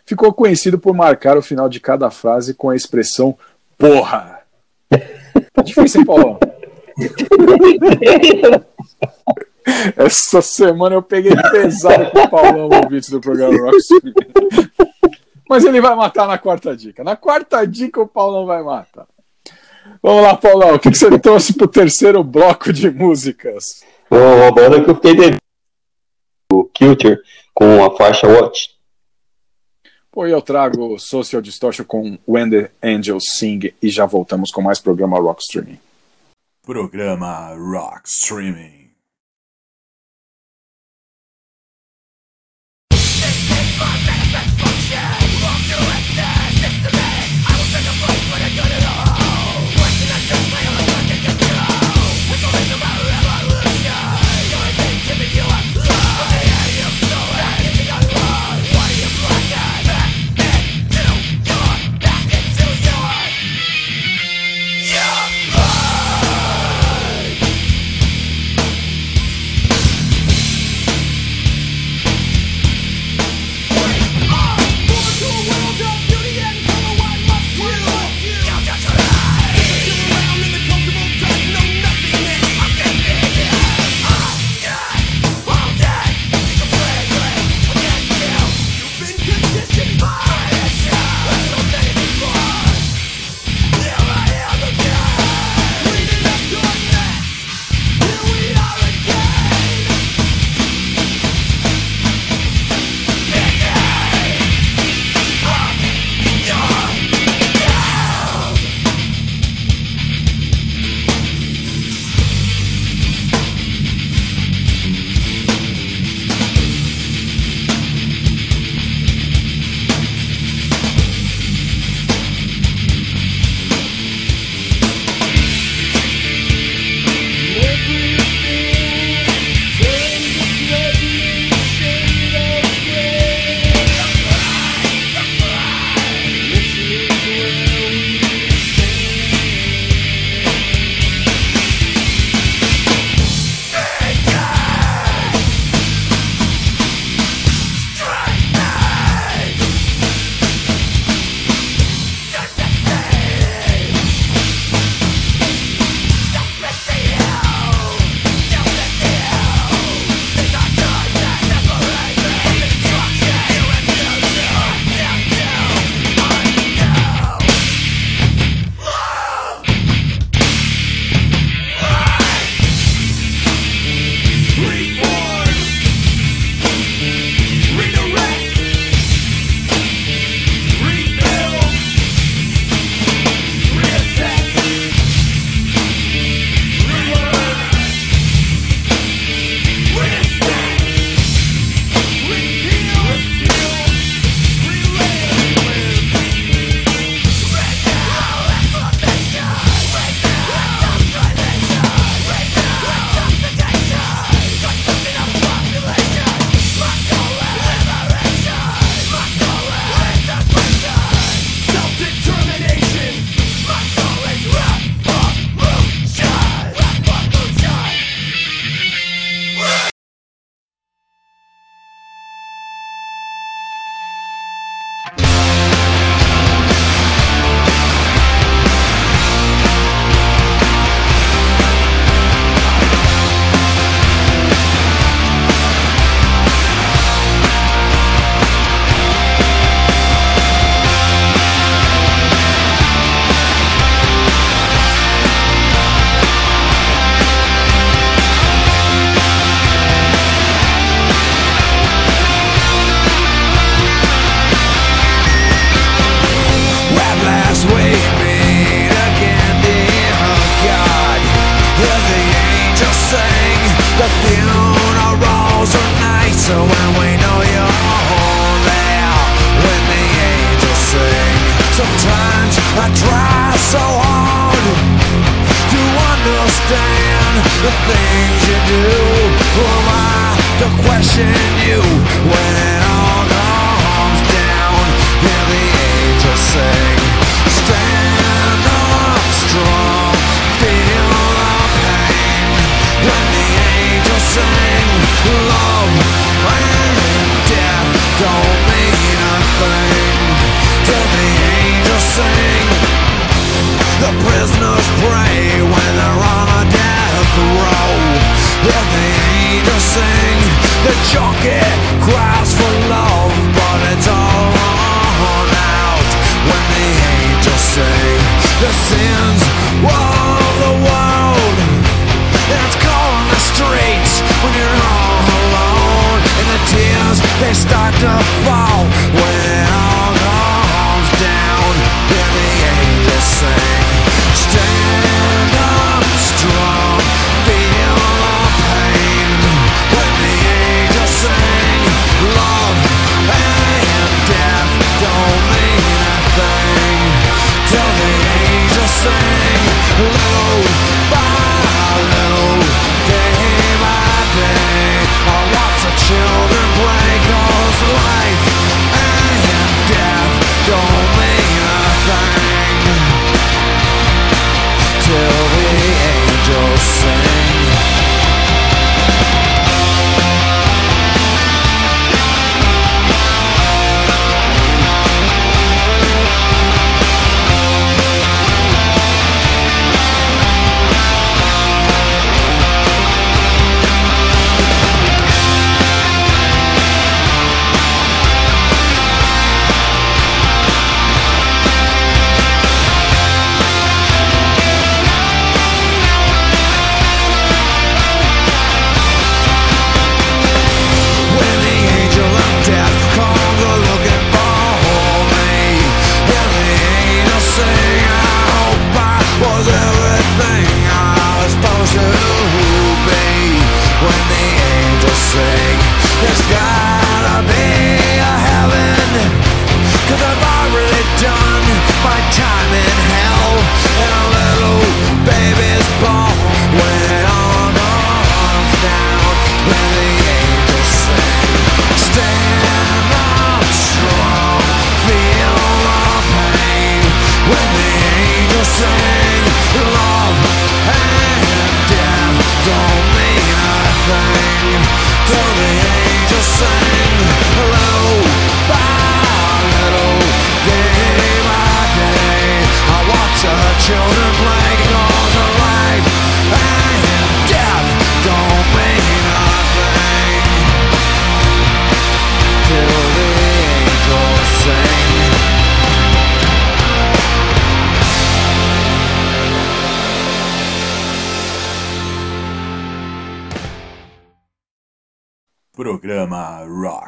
ficou conhecido por marcar o final de cada frase com a expressão porra. Tá difícil, hein, Paulão? Essa semana eu peguei pesado com o Paulão, ouvintes do programa Rock Mas ele vai matar na quarta dica. Na quarta dica o Paulão vai matar. Vamos lá, Paulão. O que, que você trouxe pro terceiro bloco de músicas? Uma banda que eu fiquei devendo. O Culture com a faixa Watch. Pô, eu trago Social Distortion com When the Angels Sing e já voltamos com mais programa Rock Streaming. Programa Rock Streaming.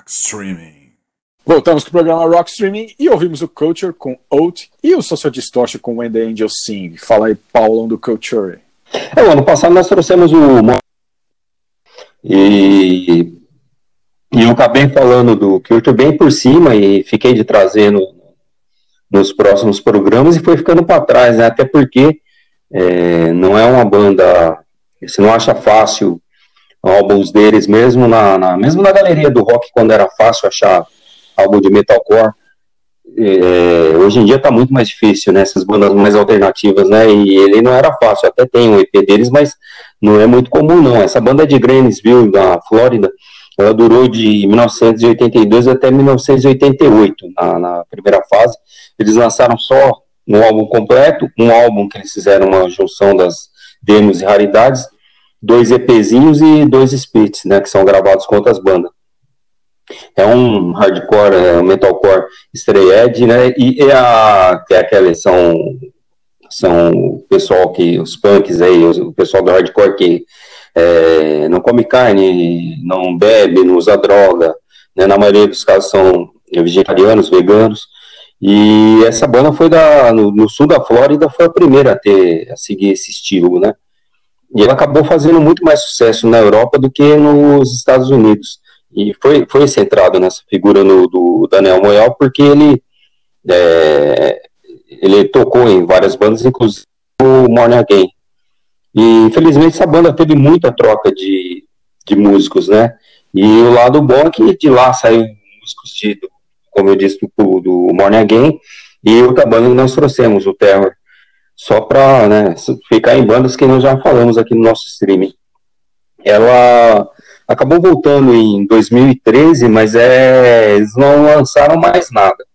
Rock Streaming. Voltamos com o programa Rock Streaming e ouvimos o Culture com Oat e o Social Distortion com When the Angels Sing. Fala aí, Paulão do Culture. É, o ano passado nós trouxemos o. E, e eu acabei falando do Culture bem por cima e fiquei de trazer no- nos próximos programas e foi ficando para trás, né? Até porque é, não é uma banda. Você não acha fácil álbuns deles, mesmo na, na- mesmo na galeria do rock, quando era fácil achar álbum de metalcore. É, hoje em dia tá muito mais difícil, né? Essas bandas mais alternativas, né? E ele não era fácil, até tem um EP deles, mas não é muito comum, não. Essa banda de Gainesville, na Flórida, ela durou de 1982 até 1988, na, na primeira fase. Eles lançaram só um álbum completo, um álbum que eles fizeram uma junção das demos e raridades, dois EPzinhos e dois splits, né? Que são gravados com outras bandas é um hardcore, é um metalcore stray edge, né? E, e a que é aqueles são são o pessoal que os punks aí, o pessoal do hardcore que é, não come carne, não bebe, não usa droga, né? Na maioria dos casos são vegetarianos, veganos. E essa banda foi da no, no sul da Flórida foi a primeira a ter a seguir esse estilo, né? E ela acabou fazendo muito mais sucesso na Europa do que nos Estados Unidos. E foi, foi centrado nessa figura no, do Daniel Moyal, porque ele, é, ele tocou em várias bandas, inclusive o Morning Again. E infelizmente essa banda teve muita troca de, de músicos, né? E o lado bom é que de lá saiu músicos de, como eu disse, do, do Morning Again, e outra banda que nós trouxemos, o Terror, só para né, ficar em bandas que nós já falamos aqui no nosso streaming. Ela acabou voltando em 2013, mas é, eles não lançaram mais nada.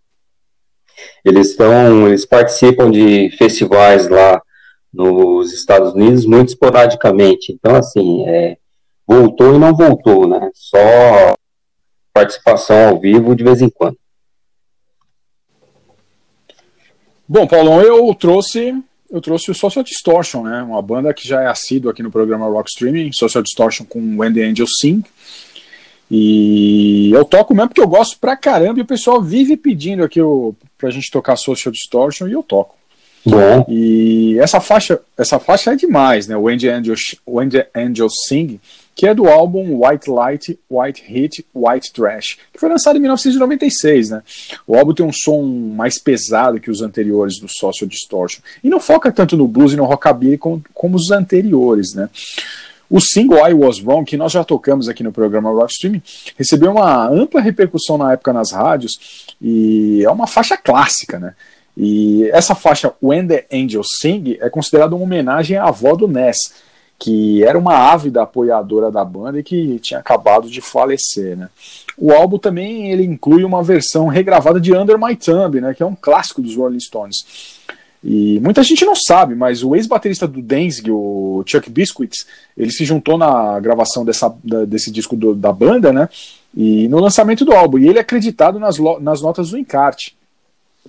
Eles estão, eles participam de festivais lá nos Estados Unidos muito esporadicamente. Então, assim, é, voltou e não voltou, né? Só participação ao vivo de vez em quando. Bom, Paulão, eu trouxe eu trouxe o Social Distortion, né? Uma banda que já é assídua aqui no programa Rock Streaming, Social Distortion com When the Angels Sing. E eu toco mesmo porque eu gosto pra caramba e o pessoal vive pedindo aqui o, pra gente tocar Social Distortion e eu toco. Bom. E essa faixa, essa faixa é demais, né? When the Angels, When the Angels Sing, que é do álbum White Light, White Heat, White Trash, que foi lançado em 1996, né? O álbum tem um som mais pesado que os anteriores do Social Distortion e não foca tanto no blues e no rockabilly como, como os anteriores, né? O single I Was Wrong, que nós já tocamos aqui no programa Rock Streaming, recebeu uma ampla repercussão na época nas rádios e é uma faixa clássica, né? E essa faixa When the Angels Sing é considerada uma homenagem à avó do Ness, que era uma ávida apoiadora da banda e que tinha acabado de falecer, né? O álbum também ele inclui uma versão regravada de Under My Thumb, né, que é um clássico dos Rolling Stones. E muita gente não sabe, mas o ex-baterista do Danzig, o Chuck Biscuits, ele se juntou na gravação dessa, desse disco do, da banda, né? E no lançamento do álbum. E ele é acreditado nas, nas notas do encarte.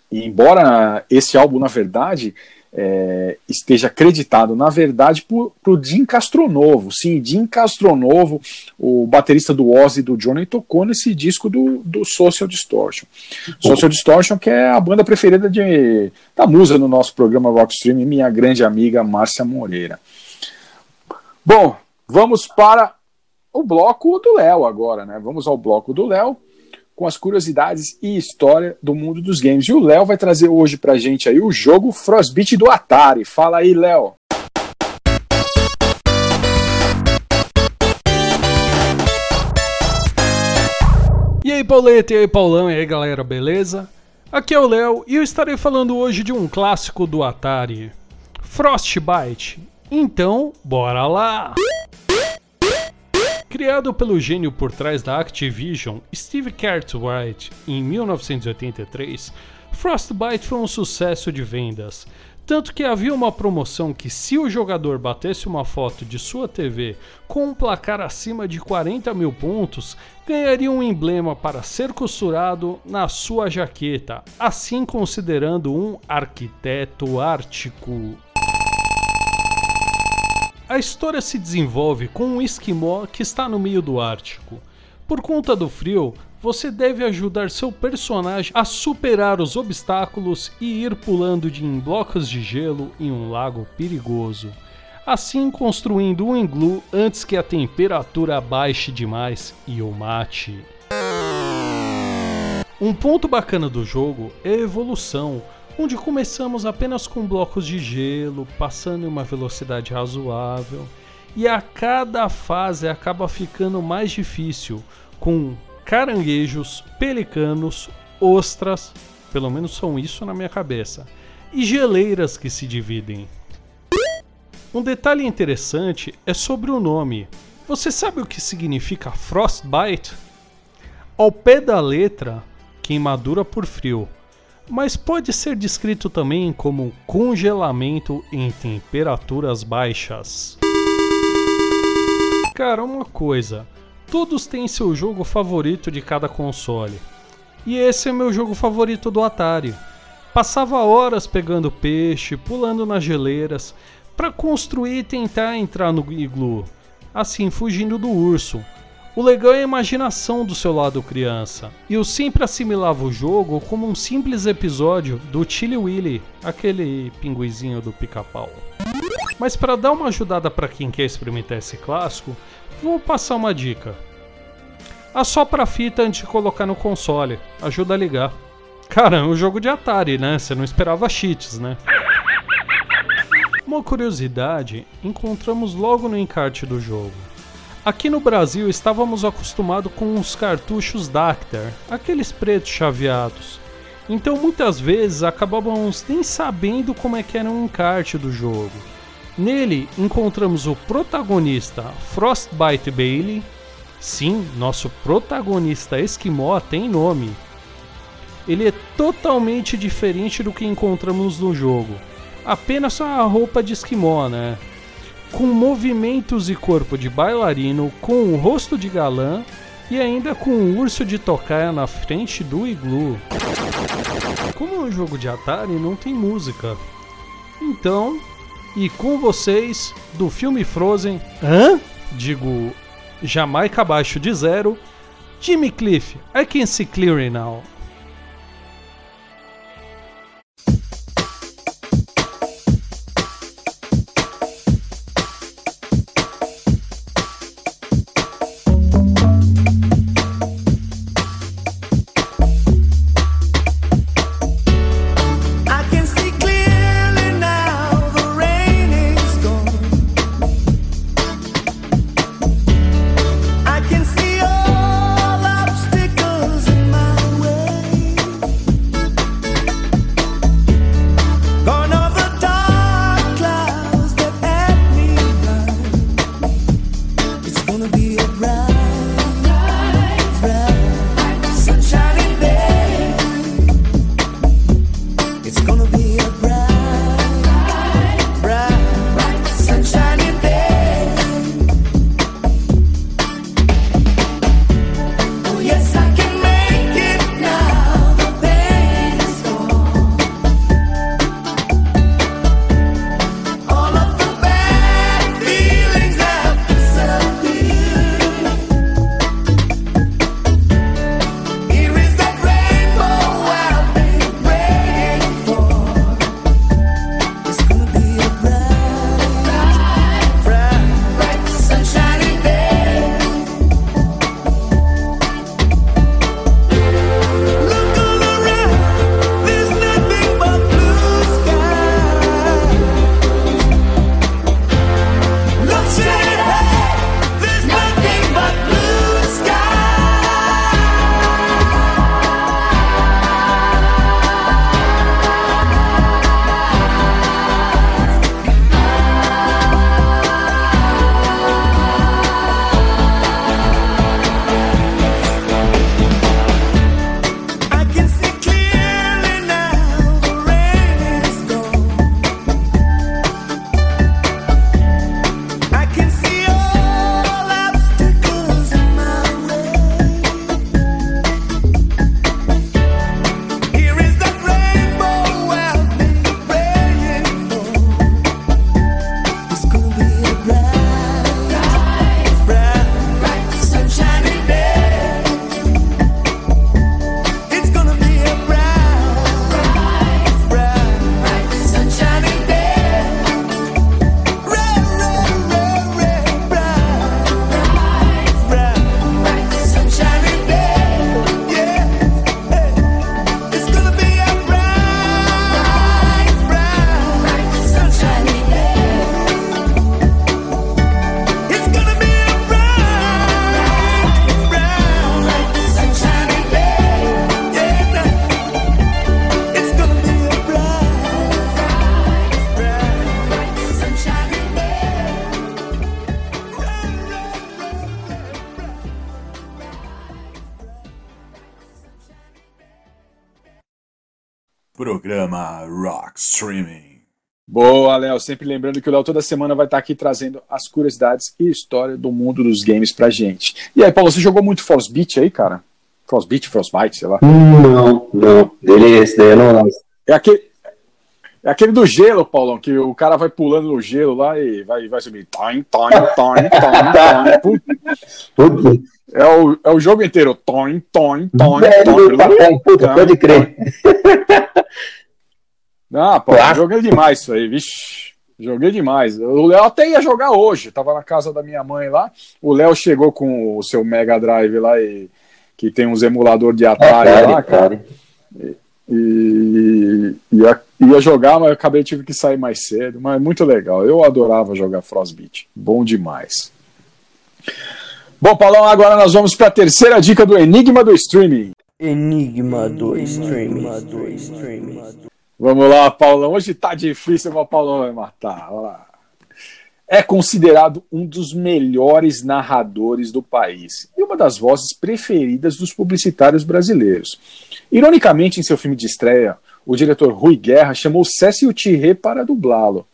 E embora esse álbum, na verdade, é, esteja acreditado, na verdade, por, o Jim Castronovo. Sim, Jim Castronovo, o baterista do Ozzy do Johnny, tocou nesse disco do, do Social Distortion. Social Distortion, que é a banda preferida de, da musa no nosso programa Rock Stream, minha grande amiga Márcia Moreira. Bom, vamos para o bloco do Léo agora, né? Vamos ao bloco do Léo com as curiosidades e história do mundo dos games. E o Léo vai trazer hoje pra gente aí o jogo Frostbite do Atari. Fala aí, Léo. E aí, Pauleta, e aí, Paulão, e aí, galera, beleza? Aqui é o Léo e eu estarei falando hoje de um clássico do Atari, Frostbite. Então, bora lá! Criado pelo gênio por trás da Activision, Steve Cartwright, em 1983, Frostbite foi um sucesso de vendas. Tanto que havia uma promoção que, se o jogador batesse uma foto de sua TV com um placar acima de 40 mil pontos, ganharia um emblema para ser costurado na sua jaqueta, assim considerando um arquiteto ártico. A história se desenvolve com um esquimó que está no meio do Ártico. Por conta do frio, você deve ajudar seu personagem a superar os obstáculos e ir pulando de em blocos de gelo em um lago perigoso. Assim construindo um iglu antes que a temperatura baixe demais e o mate. Um ponto bacana do jogo é a evolução, onde começamos apenas com blocos de gelo, passando em uma velocidade razoável, e a cada fase acaba ficando mais difícil, com caranguejos, pelicanos, ostras, pelo menos são isso na minha cabeça, e geleiras que se dividem. Um detalhe interessante é sobre o nome. Você sabe o que significa Frostbite? Ao pé da letra, queimadura por frio mas pode ser descrito também como congelamento em temperaturas baixas. Cara, uma coisa, todos têm seu jogo favorito de cada console. E esse é meu jogo favorito do Atari. Passava horas pegando peixe, pulando nas geleiras, para construir e tentar entrar no iglu, assim fugindo do urso, o legal é a imaginação do seu lado criança. E eu sempre assimilava o jogo como um simples episódio do Chili Willy, aquele pinguizinho do pica-pau. Mas para dar uma ajudada para quem quer experimentar esse clássico, vou passar uma dica. Assopra a fita antes de colocar no console. Ajuda a ligar. Cara, é um jogo de Atari, né? Você não esperava cheats, né? Uma curiosidade, encontramos logo no encarte do jogo. Aqui no Brasil estávamos acostumados com os cartuchos Dactar, aqueles pretos chaveados. Então muitas vezes acabávamos nem sabendo como é que era um encarte do jogo. Nele encontramos o protagonista Frostbite Bailey. Sim, nosso protagonista esquimó tem nome. Ele é totalmente diferente do que encontramos no jogo. Apenas a roupa de esquimó, né? Com movimentos e corpo de bailarino, com o rosto de galã e ainda com um urso de tocaia na frente do iglu. Como é um jogo de Atari, não tem música. Então, e com vocês, do filme Frozen, hã? Digo, Jamaica abaixo de zero, Jimmy Cliff, I can see clearly now. Boa, Léo. Sempre lembrando que o Léo toda semana vai estar aqui trazendo as curiosidades e história do mundo dos games pra gente. E aí, Paulo, você jogou muito Frostbeat aí, cara? Frostbeat, Frostbite, sei lá. Não, não. Dele, esse daí eu não. É aquele, é aquele do gelo, Paulão, que o cara vai pulando no gelo lá e vai, vai subir. Toin, toin. Puta, Puta, É o, é o jogo inteiro. Velho, tá bom, puta, pode crer. Ah, pô, Claro. jogo é demais isso aí, vixe. Joguei demais. O Léo até ia jogar hoje. Tava na casa da minha mãe lá. O Léo chegou com o seu Mega Drive lá e que tem uns emulador de Atari Atari, lá, cara. Atari. E ia, ia jogar, mas eu acabei tive que sair mais cedo. Mas muito legal. Eu adorava jogar Frostbeat. Bom demais. Bom, Paulão, agora nós vamos para a terceira dica do Enigma do Streaming. Enigma do streaming. Vamos lá, Paulão. Hoje tá difícil, mas o Paulão vai matar. Olha lá. É considerado um dos melhores narradores do país e uma das vozes preferidas dos publicitários brasileiros. Ironicamente, em seu filme de estreia, o diretor Rui Guerra chamou Cécio Thierry para dublá-lo.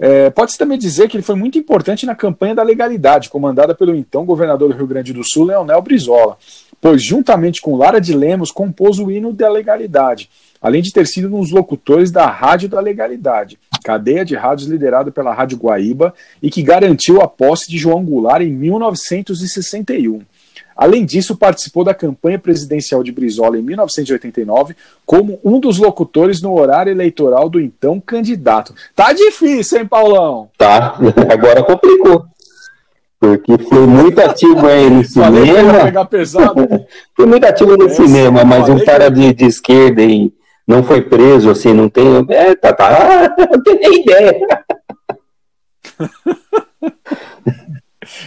É, Pode-se também dizer que ele foi muito importante na campanha da legalidade, comandada pelo então governador do Rio Grande do Sul, Leonel Brizola, pois, juntamente com Lara de Lemos, compôs o hino da legalidade, além de ter sido um dos locutores da Rádio da Legalidade, cadeia de rádios liderada pela Rádio Guaíba e que garantiu a posse de João Goulart em 1961. Além disso, participou da campanha presidencial de Brizola em 1989 como um dos locutores no horário eleitoral do então candidato. Tá difícil, hein, Paulão? Tá, agora complicou. Porque foi muito ativo aí no cinema. pegar pesado. Foi muito ativo no É, cinema, mas um cara de, de esquerda e não foi preso, assim, não tem. É, tá, tá. Não tem nem ideia.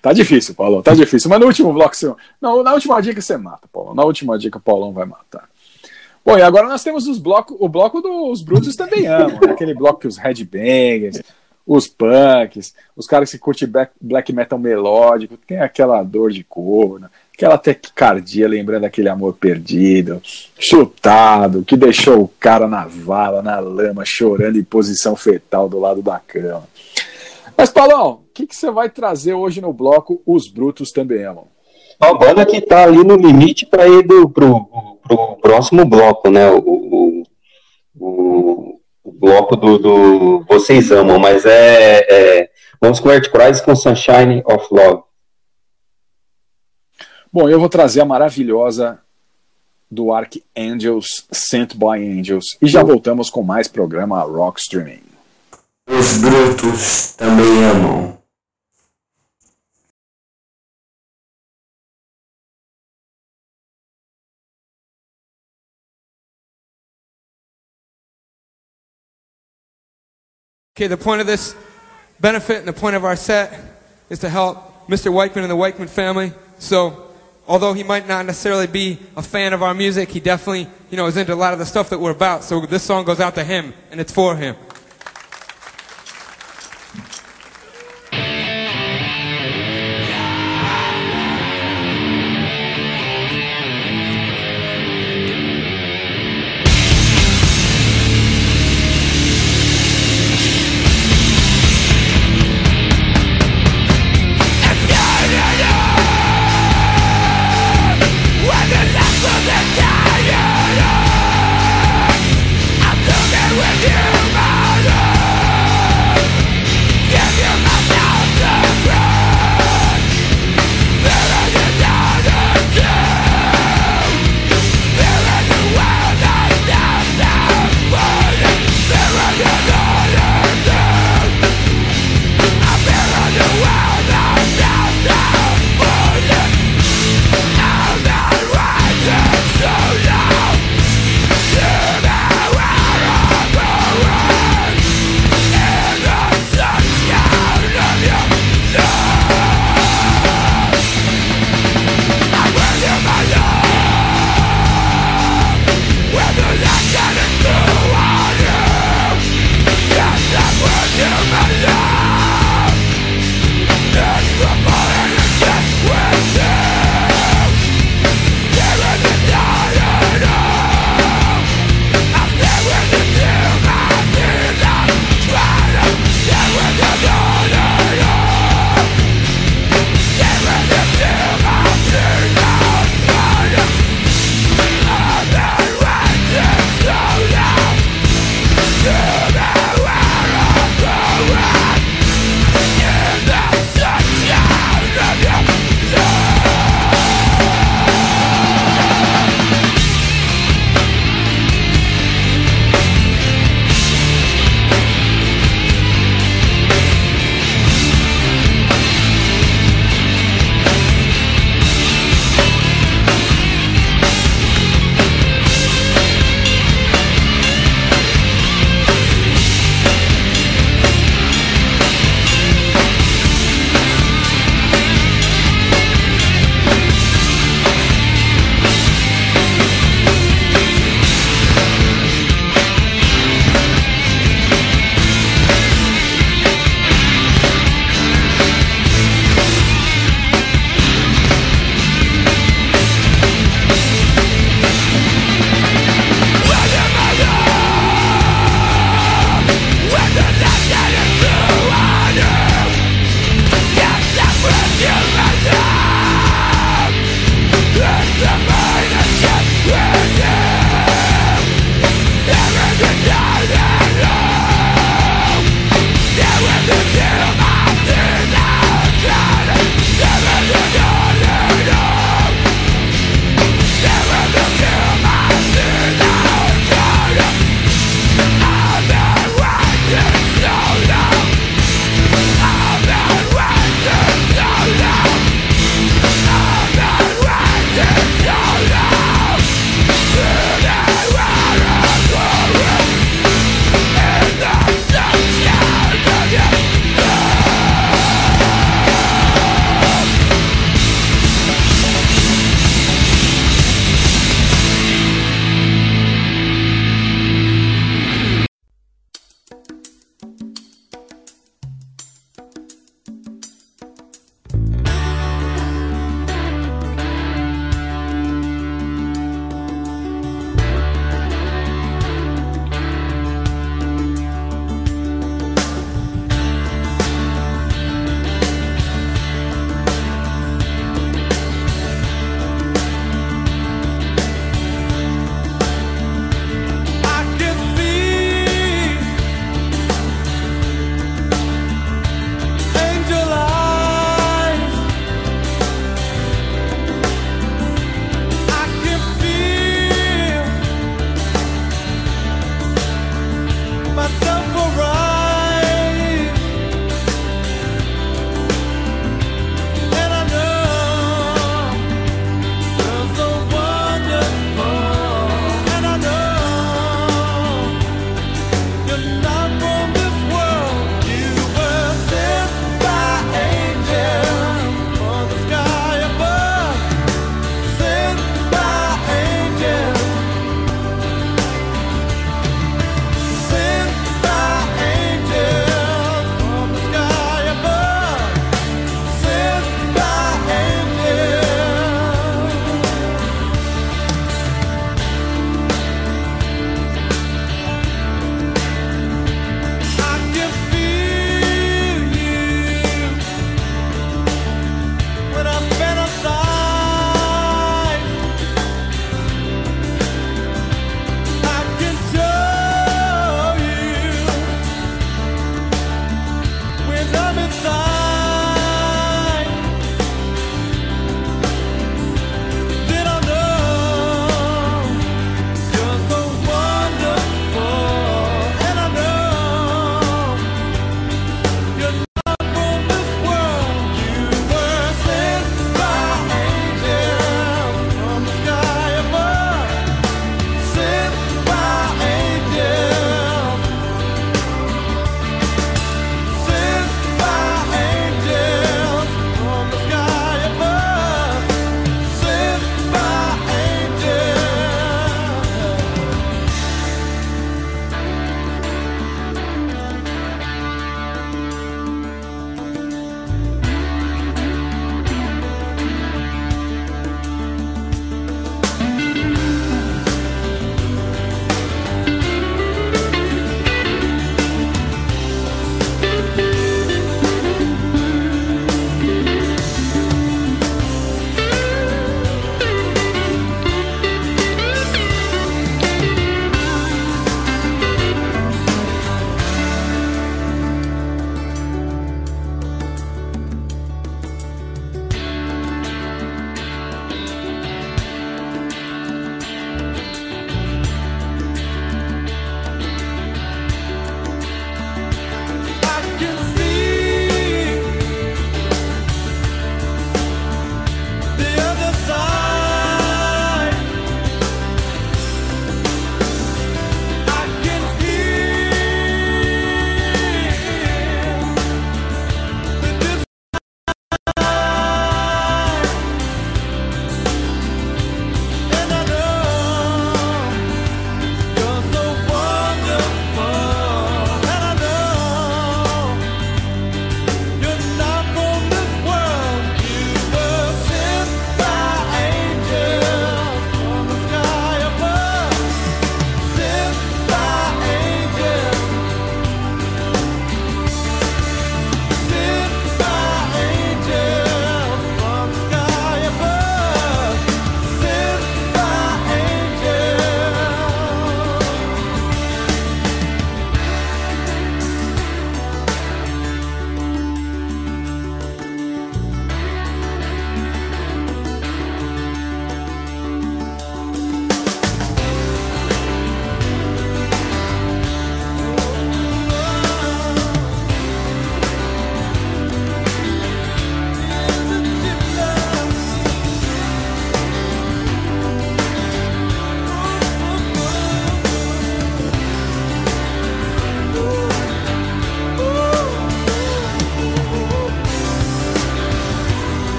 Tá difícil, Paulão, tá difícil. Mas no último bloco você. Não, na última dica você mata, Paulão. Na última dica, Paulão vai matar. Bom, e agora nós temos os bloco, o bloco dos Brutos também amam. né? Aquele bloco que os headbangers, os punks, os caras que curtem black, black metal melódico, tem aquela dor de corno, aquela taquicardia, lembrando aquele amor perdido, chutado, que deixou o cara na vala, na lama, chorando em posição fetal do lado da cama. Mas, Paulão, o que, que você vai trazer hoje no bloco Os Brutos Também Amam? Uma banda que tá ali no limite para ir do, pro, pro próximo bloco, né? O, o, o, o bloco do, do Vocês Amam, mas é. é vamos com Earth Cries com Sunshine of Love. Bom, eu vou trazer a maravilhosa do Archangels, Sent by Angels. E já voltamos com mais programa Rock Streaming. Os brutos também amam. Okay, the point of this benefit and the point of our set is to help Mr. Weichman and the Weichman family. So, although he might not necessarily be a fan of our music, he definitely, you know, is into a lot of the stuff that we're about. So this song goes out to him, and it's for him.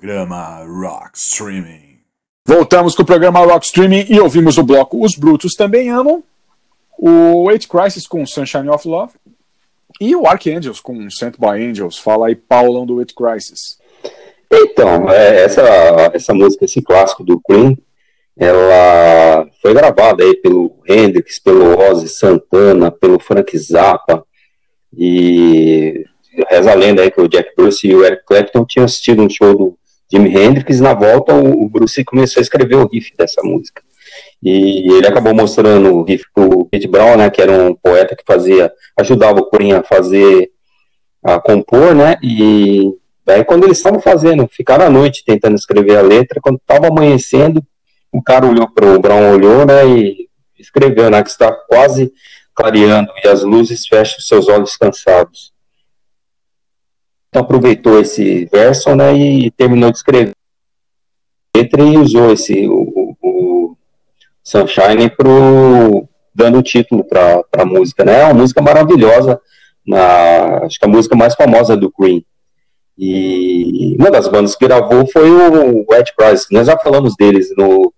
Programa Rock Streaming. Voltamos com o programa Rock Streaming e ouvimos o bloco Os Brutos Também Amam, o Eight Crisis com Sunshine of Love e o Archangels com Sent by Angels. Fala aí, Paulão do Eight Crisis. Então, é, essa, essa música, esse clássico do Queen, ela foi gravada aí pelo Hendrix, pelo Ozzy Santana, pelo Frank Zappa, e reza a lenda aí que o Jack Bruce e o Eric Clapton tinham assistido um show do Jimi Hendrix, na volta o, o Bruce começou a escrever o riff dessa música. E ele acabou mostrando o riff pro Pete Brown, né, que era um poeta que fazia, ajudava o Queen a fazer, a compor, né, e daí quando eles estavam fazendo, ficaram à noite tentando escrever a letra, quando estava amanhecendo, o cara olhou pro o Brown, olhou, né, e escreveu, né, que está quase clareando e as luzes fecham seus olhos cansados. Então aproveitou esse verso, né, e terminou de escrever letra e usou esse o, o Sunshine pro dando o título para a música, né? É uma música maravilhosa, na, acho que a música mais famosa do Queen. E uma das bandas que gravou foi o Ed Crisis. Nós já falamos deles no,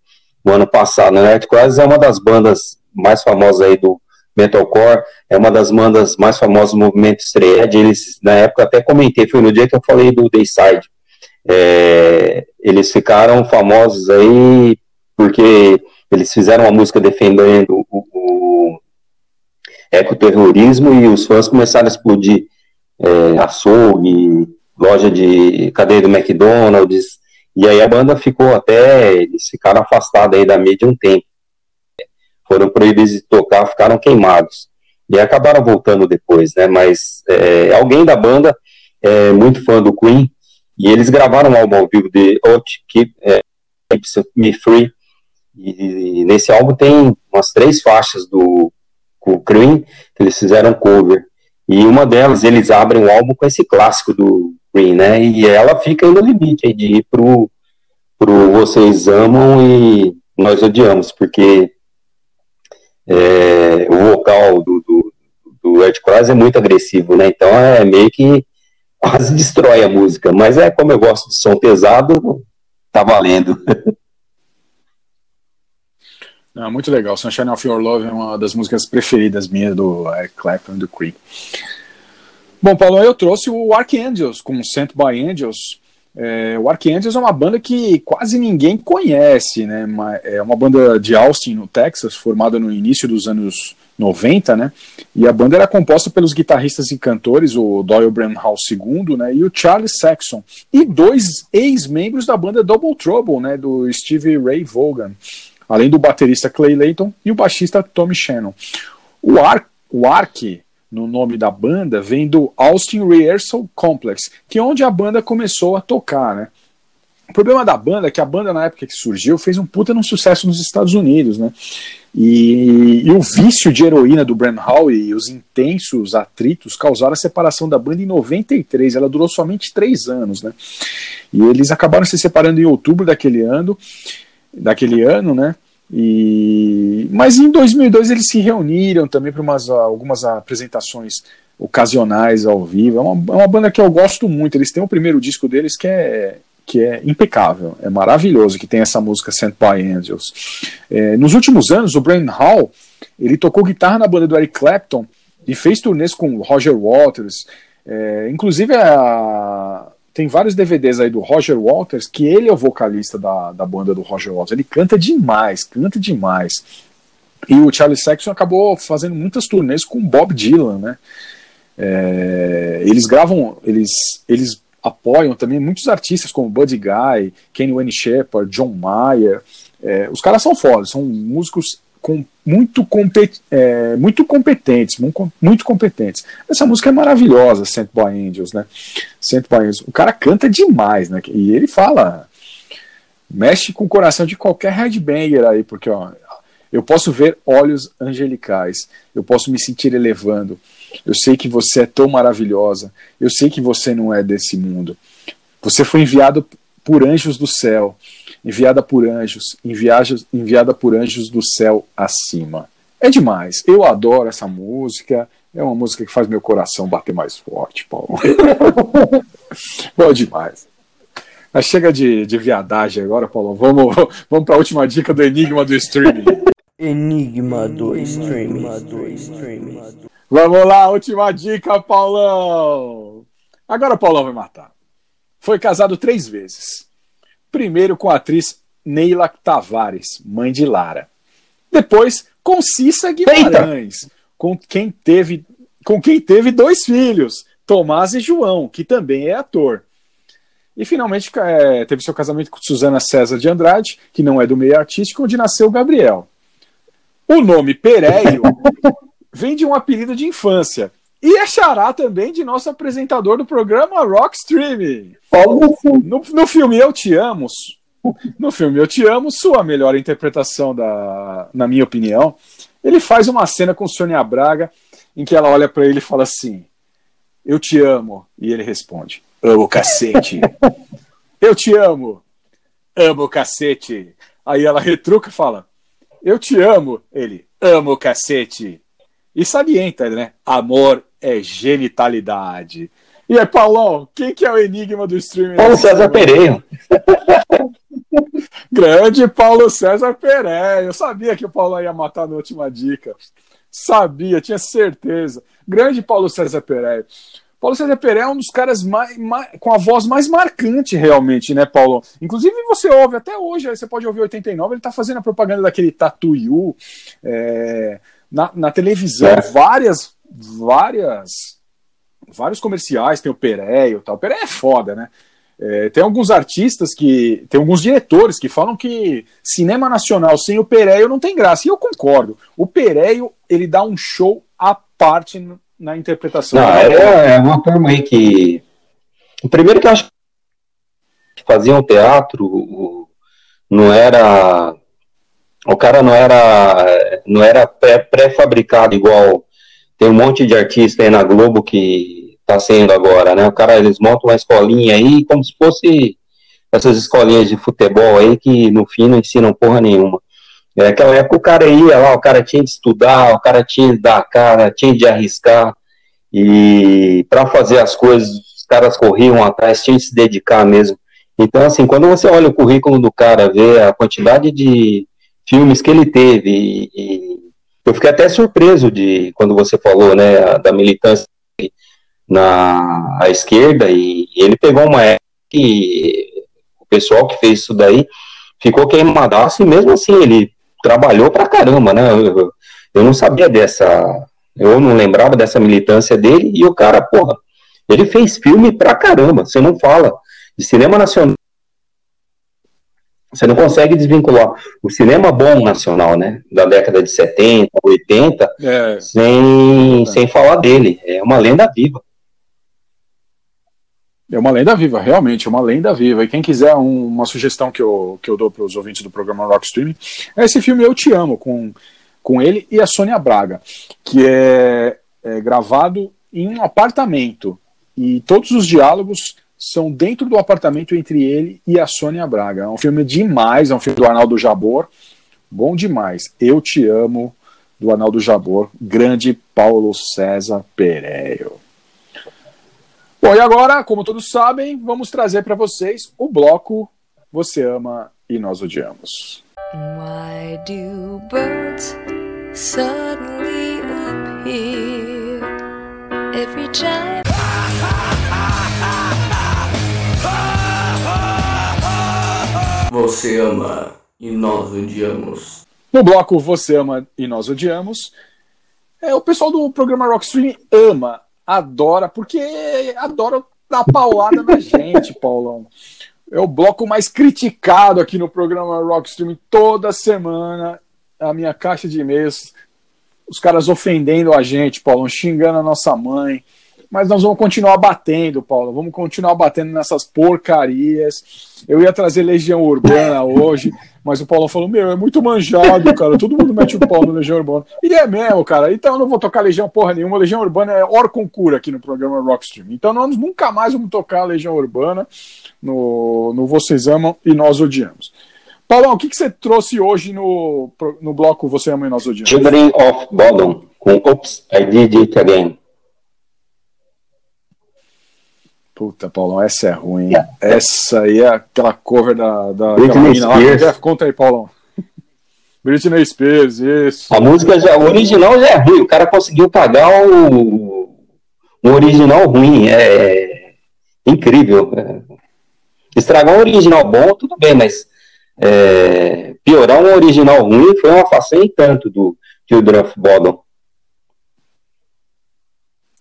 no ano passado. Né? Crisis é uma das bandas mais famosas aí do metalcore, é uma das bandas mais famosas do movimento Strayed. Eles, na época, até comentei, foi no dia que eu falei do Dayside. É, eles ficaram famosos aí porque eles fizeram uma música defendendo o, o ecoterrorismo e os fãs começaram a explodir é, açougue, loja de cadeia do McDonald's, e aí a banda ficou até, eles ficaram afastados aí da mídia um tempo. Foram proibidos de tocar, ficaram queimados. E acabaram voltando depois, né? Mas é, alguém da banda é muito fã do Queen, e eles gravaram um álbum ao vivo de Out Keep, é, Keep Me Free, e nesse álbum tem umas três faixas do Cream que eles fizeram cover. E uma delas, eles abrem o álbum com esse clássico do Cream, né? E ela fica aí no limite aí, de ir pro, pro Vocês Amam e Nós Odiamos, porque é, o vocal do, do, do Ed Cross é muito agressivo, né? Então é meio que quase destrói a música. Mas é como eu gosto de som pesado, tá valendo. Não, muito legal. Sunshine of Your Love é uma das músicas preferidas minhas do Eric Clapton do Cream. Bom, Paulo, eu trouxe o Archangels com Sent by Angels. É, o Archangels é uma banda que quase ninguém conhece, né? É uma banda de Austin, no Texas, formada no início dos anos 90, né? E a banda era composta pelos guitarristas e cantores, o Doyle Bramhall II, né? E o Charlie Saxon. E dois ex-membros da banda Double Trouble, né? Do Steve Ray Vaughan além do baterista Clay Layton e o baixista Tommy Shannon. O, Ar o Ark, no nome da banda, vem do Austin Rehearsal Complex, que é onde a banda começou a tocar, né? O problema da banda é que a banda, na época que surgiu, fez um puta no sucesso nos Estados Unidos, né? E, e, o vício de heroína do Bram Hall e os intensos atritos causaram a separação da banda em 93. Ela durou somente três anos, né? E eles acabaram se separando em outubro daquele ano daquele ano, né? E mas em 2002 eles se reuniram também para algumas apresentações ocasionais ao vivo. É uma, é uma banda que eu gosto muito. Eles têm o primeiro disco deles que é que é impecável, é maravilhoso, que tem essa música Sent by Angels. É, nos últimos anos, o Brian Hall ele tocou guitarra na banda do Eric Clapton e fez turnês com Roger Waters. É, inclusive a, tem vários DVDs aí do Roger Waters, que ele é o vocalista da, da banda do Roger Waters. Ele canta demais, canta demais. E o Charlie Saxon acabou fazendo muitas turnês com Bob Dylan, né? É, eles gravam, eles, eles apoiam também muitos artistas como Buddy Guy, Kenny Wayne Shepherd, John Mayer. É, os caras são fodas, são músicos com, muito, compet, é, muito competentes, muito competentes. Essa música é maravilhosa, Sent by Angels, né? Sent by Angels. O cara canta demais, né? E ele fala, mexe com o coração de qualquer headbanger aí, porque ó, eu posso ver olhos angelicais, eu posso me sentir elevando. Eu sei que você é tão maravilhosa, eu sei que você não é desse mundo. Você foi enviado por anjos do céu enviada por anjos, enviada por anjos do céu acima. É demais. Eu adoro essa música. É uma música que faz meu coração bater mais forte, Paulo. Boa demais. Mas chega de, de viadagem agora, Paulo. Vamos, vamos para a última dica do Enigma do Streaming. Enigma do Streaming. Vamos lá, última dica, Paulão. Agora o Paulão vai matar. Foi casado três vezes. Primeiro com a atriz Neila Tavares, mãe de Lara. Depois com Cissa Guimarães, com quem teve com quem teve dois filhos, Tomás e João, que também é ator. E finalmente é, teve seu casamento com Suzana César de Andrade, que não é do meio artístico, onde nasceu Gabriel. O nome Pereio vem de um apelido de infância. E é xará também de nosso apresentador do programa Rock Streaming. No, no filme Eu Te Amo, no filme Eu Te Amo, sua melhor interpretação, da, na minha opinião, ele faz uma cena com Sônia Braga em que ela olha para ele e fala assim: Eu te amo. E ele responde: Amo cacete. Eu te amo. Amo cacete. Aí ela retruca e fala: Eu te amo. Ele: Amo cacete. E salienta, né? Amor é genitalidade. E aí, Paulão, quem que é o enigma do streaming? Paulo César Pereira. Grande Paulo César Pereira. Eu sabia que o Paulo ia matar na última dica. Sabia, tinha certeza. Grande Paulo César Pereira. Paulo César Pereira é um dos caras mais, mais, com a voz mais marcante, realmente, né, Paulo? Inclusive, você ouve até hoje, você pode ouvir 89, ele tá fazendo a propaganda daquele Tatuiu é, na, na televisão, é. várias, várias, vários comerciais, tem o Pereira e tal. O Pereira é foda, né? É, tem alguns artistas que. Tem alguns diretores que falam que cinema nacional sem o Pereio não tem graça. E eu concordo. O Pereio, ele dá um show à parte na interpretação. Não, é, é uma turma aí que. O primeiro que eu acho que faziam teatro não era. O cara não era. Não era pré-fabricado igual. Tem um monte de artista aí na Globo que está sendo agora, né? O cara, eles montam uma escolinha aí, como se fosse essas escolinhas de futebol aí, que no fim não ensinam porra nenhuma. Naquela época o cara ia lá, o cara tinha de estudar, o cara tinha de dar a cara, tinha de arriscar, e para fazer as coisas, os caras corriam atrás, tinha de se dedicar mesmo. Então, assim, quando você olha o currículo do cara, vê a quantidade de filmes que ele teve, e, e eu fiquei até surpreso de quando você falou, né, da militância na à esquerda e, e ele pegou uma época que o pessoal que fez isso daí ficou queimadaço e mesmo assim ele trabalhou pra caramba, né? Eu, eu não sabia dessa, eu não lembrava dessa militância dele e o cara, porra, ele fez filme pra caramba, você não fala de cinema nacional. Você não consegue desvincular o cinema bom nacional, né? Da década de 70, 80, é. sem, é. sem falar dele. É uma lenda viva. É uma lenda viva, realmente, é uma lenda viva. E quem quiser um, uma sugestão que eu, que eu dou para os ouvintes do programa Rock Streaming é esse filme Eu Te Amo, com, com ele e a Sônia Braga, que é, é gravado em um apartamento. E todos os diálogos são dentro do apartamento entre ele e a Sônia Braga. É um filme demais, é um filme do Arnaldo Jabor, bom demais. Eu Te Amo, do Arnaldo Jabor, grande Paulo César Pereiro. Bom, e agora, como todos sabem, vamos trazer para vocês o bloco Você Ama e Nós Odiamos. Why do birds suddenly appear every time? Você ama e nós odiamos. No bloco Você Ama e Nós Odiamos, é, o pessoal do programa Rockstream ama adora, porque adora dar paulada na gente, Paulão. É o bloco mais criticado aqui no programa Rockstream toda semana. A minha caixa de e-mails, os caras ofendendo a gente, Paulão, xingando a nossa mãe. Mas nós vamos continuar batendo, Paulo. Vamos continuar batendo nessas porcarias. Eu ia trazer Legião Urbana hoje, mas o Paulo falou: Meu, é muito manjado, cara. Todo mundo mete o pau no Legião Urbana. E é mesmo, cara. Então eu não vou tocar Legião porra nenhuma. Legião Urbana é or concura aqui no programa Rockstream. Então nós nunca mais vamos tocar Legião Urbana no, no Vocês Amam e Nós Odiamos. Paulão, o que, que você trouxe hoje no, no bloco Você Ama e Nós Odiamos? Children of Bodom, com Oops, I Did It Again. Puta, Paulão, essa é ruim. Essa aí é aquela cover da. da Britney lá. Spears. É, Conta aí, Paulão. Britney Spears, isso. A música já, o original já é ruim, o cara conseguiu pagar o, um original ruim, é incrível. é. Estragar um original bom, tudo bem, mas é, piorar um original ruim foi uma façanha e tanto do Children of Bodom.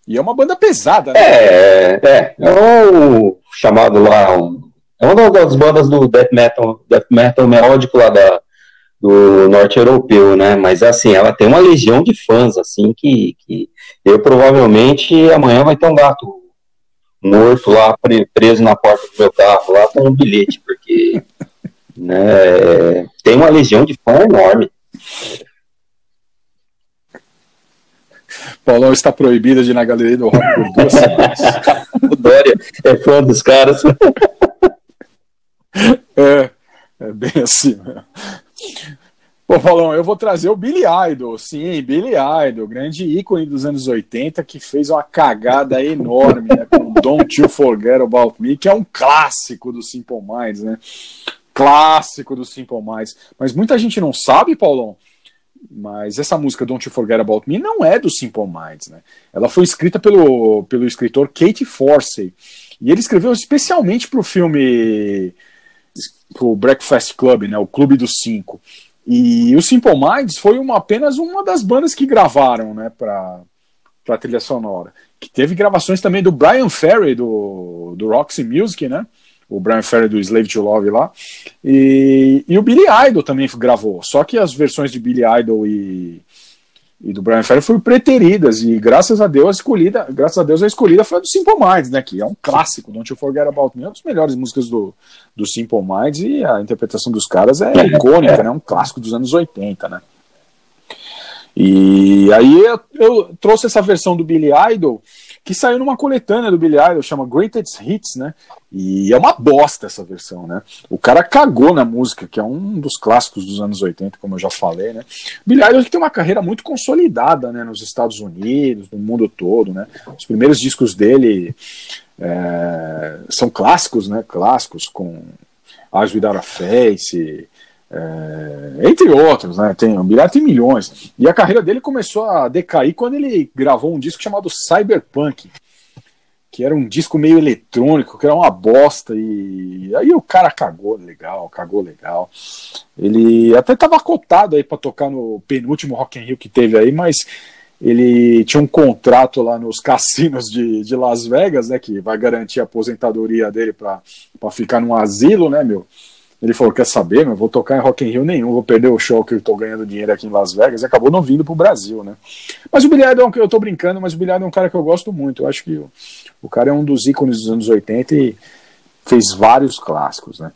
E é uma banda pesada, né? É, é, é o chamado lá, um- é uma das bandas do death metal, death metal melódico lá da, do norte europeu, né? Mas assim, ela tem uma legião de fãs, assim, que, que eu provavelmente amanhã vai ter um gato morto lá, pre- preso na porta do meu carro, lá com um bilhete, porque né, tem uma legião de fã enorme. Paulão está proibido de ir na galeria do rock por duas semanas. O Dória é fã dos caras. É, é bem assim. Pô, Paulão, eu vou trazer o Billy Idol, sim, Billy Idol, grande ícone dos anos 80, que fez uma cagada enorme, né, com Don't You Forget About Me, que é um clássico do Simple Minds, né, clássico do Simple Minds, mas muita gente não sabe, Paulão, mas essa música Don't You Forget About Me não é do Simple Minds, né, ela foi escrita pelo, pelo escritor Kate Forsey, e ele escreveu especialmente para o filme o Breakfast Club, né, o Clube dos Cinco. E o Simple Minds foi uma, apenas uma das bandas que gravaram, né, para a trilha sonora. Que teve gravações também do Brian Ferry do, do Roxy Music, né? O Brian Ferry do Slave to Love lá. E, e o Billy Idol também gravou. Só que as versões de Billy Idol e, e do Brian Ferry foram preteridas e graças a Deus a escolhida, graças a Deus a escolhida foi a do Simple Minds, né, que é um clássico, Don't You Forget About Me, é uma das melhores músicas do, do Simple Minds e a interpretação dos caras é icônica, né, um clássico dos anos 80, né. E aí eu, eu trouxe essa versão do Billy Idol que saiu numa coletânea do Billy Idol, chama Greatest Hits, né? E é uma bosta essa versão, né? O cara cagou na música, que é um dos clássicos dos anos 80, como eu já falei, né? Billy Idol tem uma carreira muito consolidada, né? Nos Estados Unidos, no mundo todo, né? Os primeiros discos dele é, são clássicos, né? Clássicos com Eyes Without a Face, é, entre outros, né? Tem, Billy Idol tem milhões. E a carreira dele começou a decair quando ele gravou um disco chamado Cyberpunk, que era um disco meio eletrônico, que era uma bosta, e aí o cara cagou legal, cagou legal. Ele até estava cotado aí para tocar no penúltimo Rock in Rio que teve aí, mas ele tinha um contrato lá nos cassinos de, de Las Vegas, né, que vai garantir a aposentadoria dele para ficar num asilo, né, meu? Ele falou, quer saber, meu, vou tocar em Rock in Rio nenhum, vou perder o show que eu tô ganhando dinheiro aqui em Las Vegas, e acabou não vindo pro Brasil, né? Mas o Billy Idol, é um- eu tô brincando, mas o Billy Idol é um cara que eu gosto muito, eu acho que o, o cara é um dos ícones dos anos 80 e fez vários clássicos, né?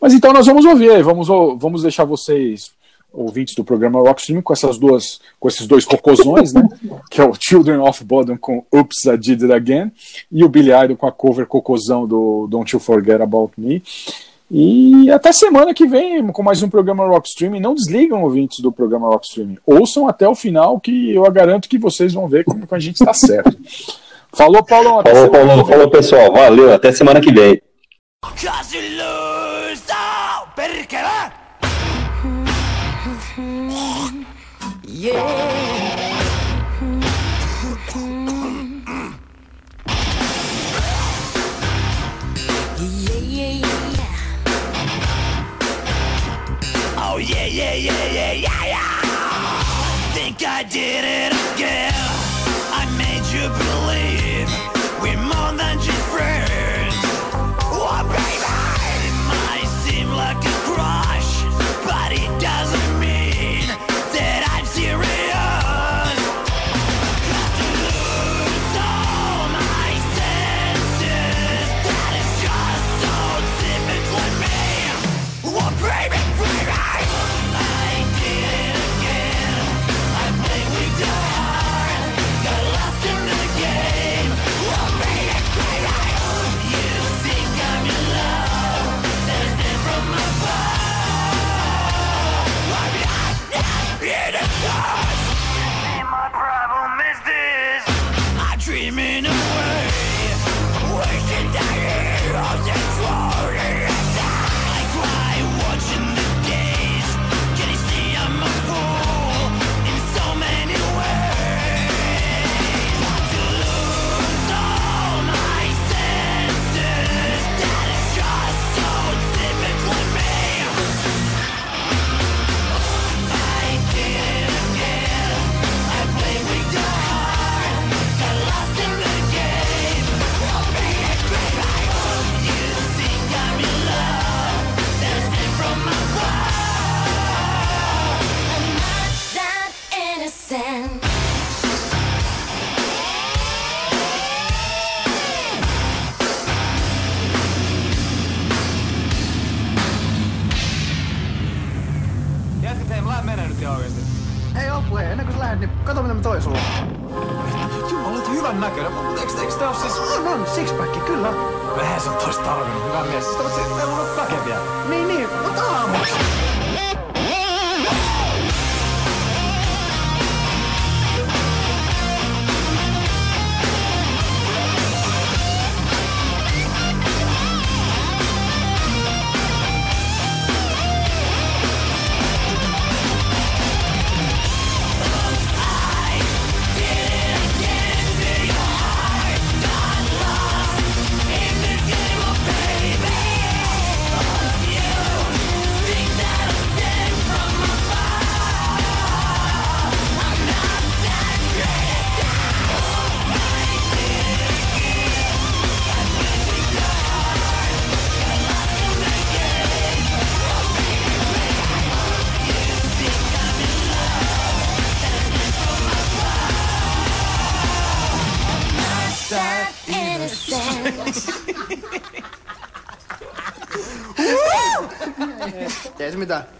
Mas então nós vamos ouvir vamos, vamos deixar vocês ouvintes do programa Rockstream com essas duas, com esses dois cocôzões, né? Que é o Children of Bodom com Oops, I Did It Again e o Billy Idol com a cover cocôzão do Don't You Forget About Me. E até semana que vem com mais um programa Rockstream. Não desligam ouvintes do programa Rockstream. Ouçam até o final que eu garanto que vocês vão ver como a gente está certo. Falou, Paulão. Até Falou, semana falou, que vem. falou, pessoal. Valeu, até semana que vem. Cause did it 합니다.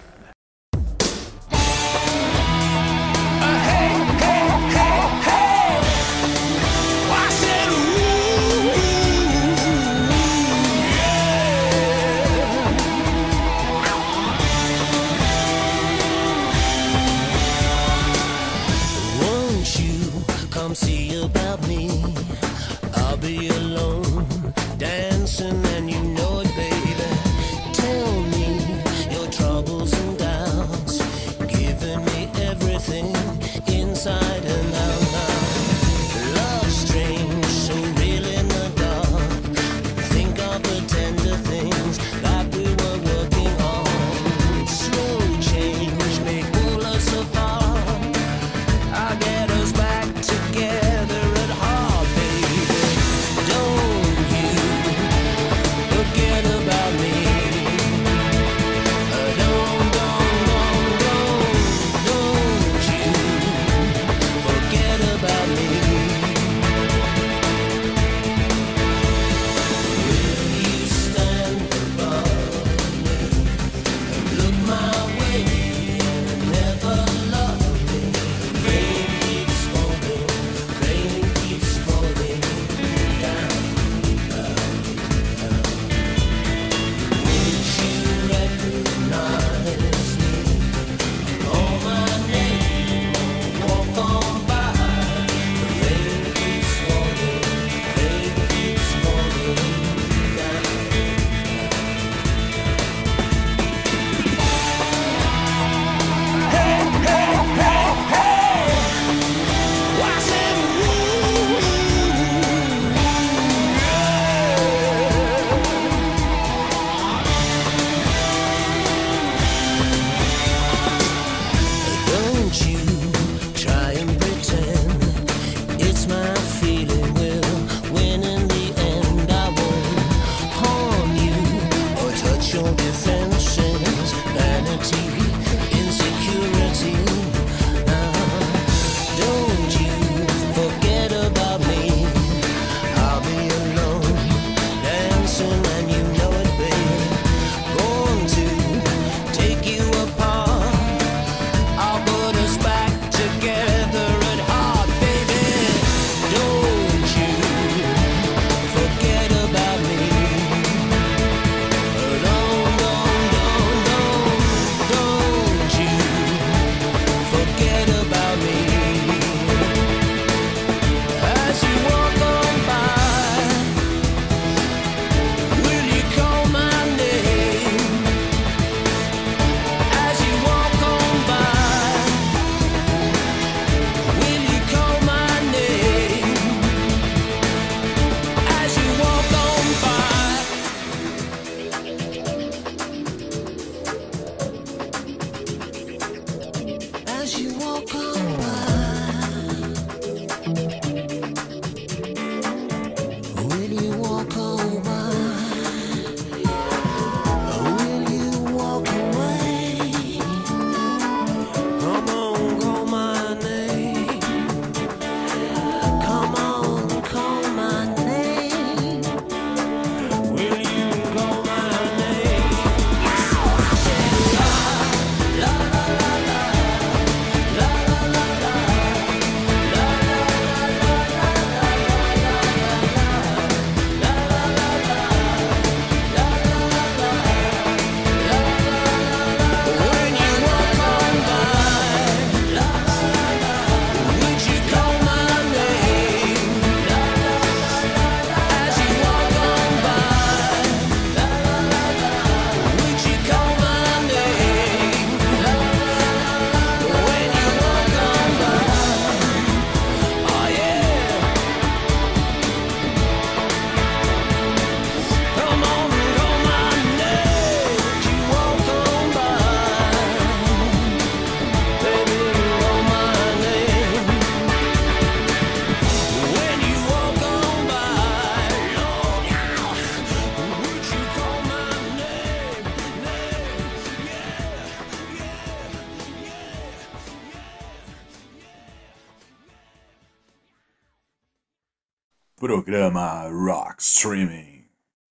Programa Rock Streaming.